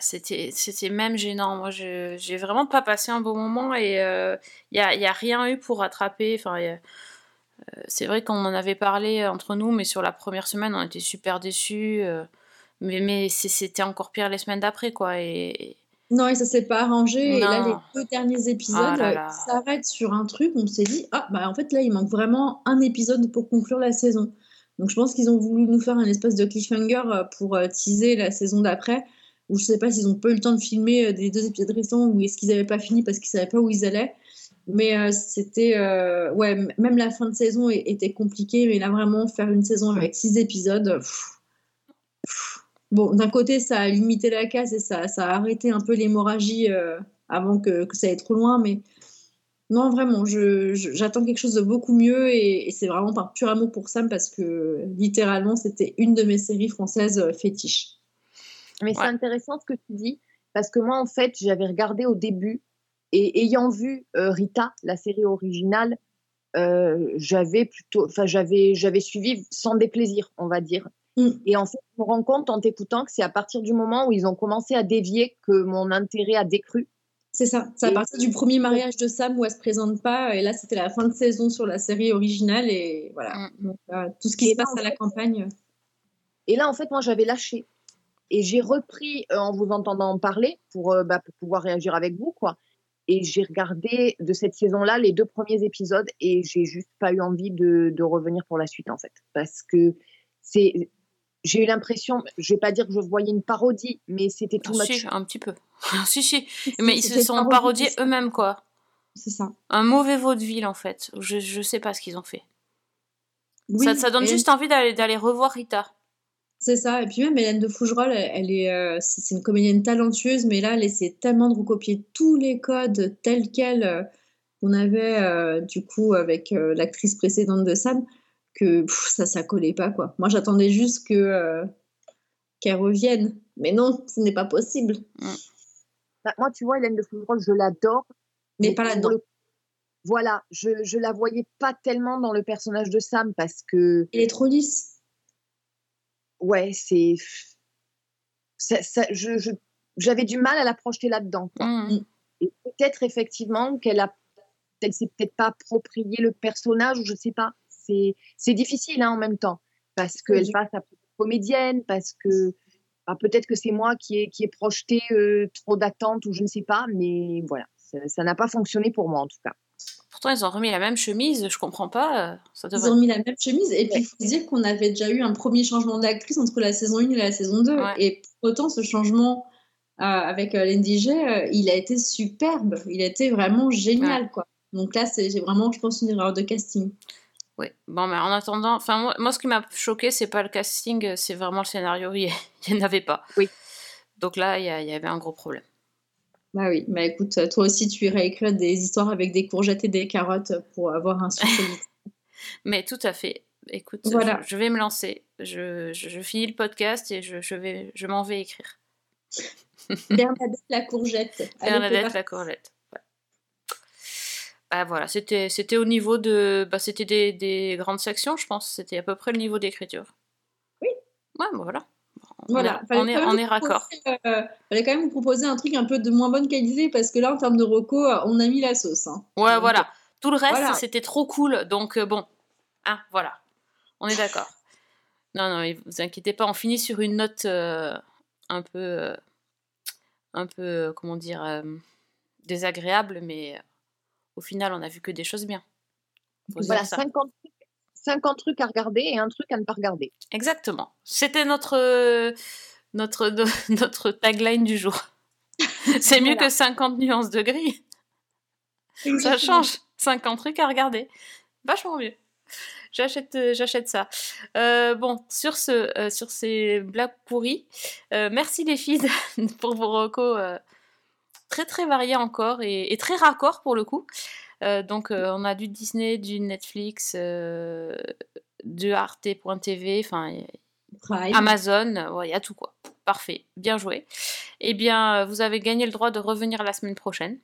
C'était, même gênant. Moi, j'ai vraiment pas passé un bon moment et il n'y a, y a rien eu pour rattraper. Enfin, c'est vrai qu'on en avait parlé entre nous, mais sur la première semaine, on était super déçus. euh, mais mais c'était encore pire les semaines d'après, quoi. Et, Non, et ça s'est pas arrangé. Et là, les deux derniers épisodes Ah euh, là. ils s'arrêtent sur un truc. On s'est dit, ah, bah en fait, là, il manque vraiment un épisode pour conclure la saison. Donc, je pense qu'ils ont voulu nous faire un espèce de cliffhanger euh, pour euh, teaser la saison d'après. Ou je sais pas s'ils ont pas eu le temps de filmer euh, des deux épisodes restants ou est-ce qu'ils avaient pas fini parce qu'ils savaient pas où ils allaient. Mais euh, c'était. euh, ouais, même la fin de saison était compliquée. Mais là, vraiment, faire une saison avec six épisodes. pff, pff. Bon, d'un côté, ça a limité la casse et ça, ça a arrêté un peu l'hémorragie euh, avant que, que ça aille trop loin. Mais non, vraiment, je, je- j'attends quelque chose de beaucoup mieux et, et c'est vraiment par pur amour pour Sam parce que littéralement, c'était une de mes séries françaises fétiches. Mais c'est intéressant ce que tu dis, parce que moi, en fait, j'avais regardé au début, et ayant vu euh, Rita, la série originale, euh, j'avais plutôt, enfin, j'avais, j'avais suivi sans déplaisir, on va dire. Et en fait, je me rends compte en t'écoutant que c'est à partir du moment où ils ont commencé à dévier que mon intérêt a décru. C'est ça, c'est à partir du premier mariage de Sam où elle se présente pas, et là c'était la fin de saison sur la série originale, et voilà. Donc, euh, tout ce qui Et se là, passe à la campagne. Et là, en fait, moi, j'avais lâché. Et j'ai repris euh, en vous entendant en parler pour, euh, bah, pour pouvoir réagir avec vous, quoi. Et j'ai regardé de cette saison-là les deux premiers épisodes et j'ai juste pas eu envie de, de revenir pour la suite, en fait. Parce que c'est. J'ai eu l'impression, je vais pas dire que je voyais une parodie, mais c'était tout Ah, si, un petit peu. si, si. Mais ils se sont parodiés eux-mêmes, quoi. C'est ça. Un mauvais vaudeville, en fait. Je, je sais pas ce qu'ils ont fait. Oui, ça, ça donne et- juste envie d'aller revoir Rita. C'est ça, et puis même Hélène de Fougerolles, elle, est, euh, c'est une comédienne talentueuse, mais là, elle essaie tellement de recopier tous les codes tels quels euh, qu'on avait euh, du coup avec l'actrice précédente de Sam, que pff, ça, ça collait pas quoi. Moi, j'attendais juste que qu'elle revienne, mais non, ce n'est pas possible. Bah, moi, tu vois, Hélène de Fougerolles, je l'adore. Mais pas là-dedans. le- Voilà, je, je la voyais pas tellement dans le personnage de Sam parce que. Elle est trop lisse. Ouais, c'est. ça- ça- je, je- j'avais du mal à la projeter là-dedans. Mmh. Et peut-être effectivement qu'elle a. Elle s'est peut-être pas approprié le personnage, ou je sais pas. C'est, c'est difficile hein, en même temps. Parce qu'elle Oui. passe à comédienne, parce que. bah, peut-être que c'est moi qui ai, qui ai projeté euh, trop d'attentes, ou je ne sais pas, mais voilà. Ça n'a pas fonctionné pour moi en tout cas. Pourtant, ils ont remis la même chemise, je comprends pas. euh, Ça Ils ont mis la même chemise, et puis il faut se dire qu'on avait déjà eu un premier changement d'actrice entre la saison 1 et la saison 2. Ouais. Et pour autant, ce changement euh, avec euh, euh, il a été superbe. Il a été vraiment génial, quoi. Donc là, c'est j'ai vraiment, je pense, une erreur de casting. Oui, bon, mais en attendant, enfin, moi, moi, ce qui m'a choqué, c'est pas le casting, c'est vraiment le scénario. Il n'y en avait pas. Oui. Donc là, il y, a- il y avait un gros problème. Bah oui, bah écoute, euh, toi aussi, tu irais écrire des histoires avec des courgettes et des carottes pour avoir un succès. Mais tout à fait. Écoute, Voilà. je, je vais me lancer. Je, je, je finis le podcast et je, je, vais, je m'en vais écrire. Bernadette la courgette. Bernadette la. Ouais. Bah voilà, c'était c'était au niveau de. Bah, c'était des, des grandes sections, je pense. C'était à peu près le niveau d'écriture. Oui. Ouais, bah voilà. Voilà, on est, on est raccord. proposer, euh, fallait quand même vous proposer un truc un peu de moins bonne qualité parce que là, en termes de reco, euh, on a mis la sauce. hein. Ouais, Donc, voilà. Tout le reste, voilà. c'était trop cool. Donc, euh, bon. Ah, voilà. On est d'accord. Non, non, vous inquiétez pas, on finit sur une note euh, un peu. euh, un peu, comment dire, euh, désagréable, mais euh, au final, on a vu que des choses bien. Faut Voilà, dire ça. 50, 50 trucs à regarder et un truc à ne pas regarder. Exactement. C'était notre, euh, notre, notre tagline du jour. C'est mieux Voilà. que 50 nuances de gris. Ça change. 50 trucs à regarder. Vachement mieux. J'achète, euh, j'achète ça. Euh, bon, sur, ce, euh, sur ces blagues pourries, euh, merci les filles pour vos recos très très variés encore et, et très raccords pour le coup. Euh, donc, euh, on a du Disney, du Netflix, euh, de arte.tv, enfin. Amazon, euh, ouais, il y a tout quoi. Parfait, bien joué. Eh bien, vous avez gagné le droit de revenir la semaine prochaine,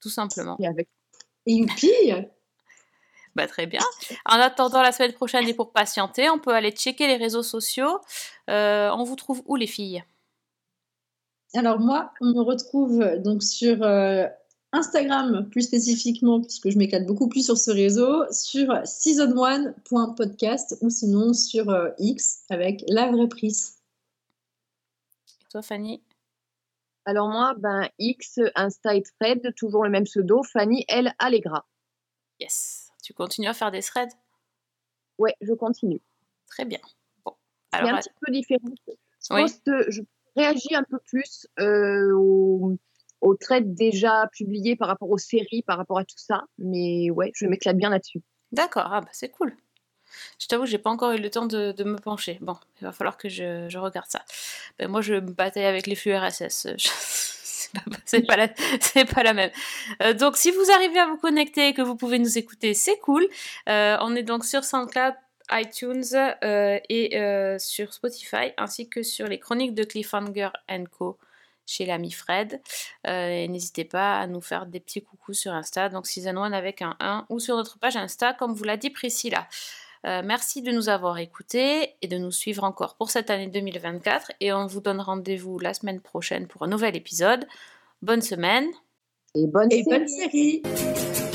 tout simplement. Et avec Et youpi Bah, très bien. En attendant la semaine prochaine et pour patienter, on peut aller checker les réseaux sociaux. On vous trouve où les filles? Alors moi, on me retrouve donc sur euh, Instagram plus spécifiquement, puisque je m'éclate beaucoup plus sur ce réseau, sur season1.podcast ou sinon sur euh, X avec la vraie prise. Et toi, Fanny? Alors moi, ben X, Insta et Thread, toujours le même pseudo, Fanny L. Allegra. Yes. Tu continues à faire des threads? Ouais, je continue. Très bien. Bon. C'est Alors, un petit peu différent. Je, Oui. poste, je réagis un peu plus euh, aux, aux trades déjà publiés par rapport aux séries, par rapport à tout ça. Mais ouais, je m'éclate bien là-dessus. D'accord, ah bah c'est cool. Je t'avoue, j'ai pas encore eu le temps de, me pencher. Bon, il va falloir que je, regarde ça. Ben, moi, je me bataille avec les flux RSS. C'est pas, la, même. Euh, donc, si vous arrivez à vous connecter et que vous pouvez nous écouter, c'est cool. Euh, on est donc sur SoundCloud, iTunes euh, et sur Spotify, ainsi que sur les chroniques de Cliffhanger Co. chez l'ami Fred. Euh, et n'hésitez pas à nous faire des petits coucous sur Insta, donc Season 1 avec un 1, ou sur notre page Insta, comme vous l'a dit Priscilla. Euh, merci de nous avoir écoutés et de nous suivre encore pour cette année 2024. Et on vous donne rendez-vous la semaine prochaine pour un nouvel épisode. Bonne semaine. Et bonne Et série. bonne série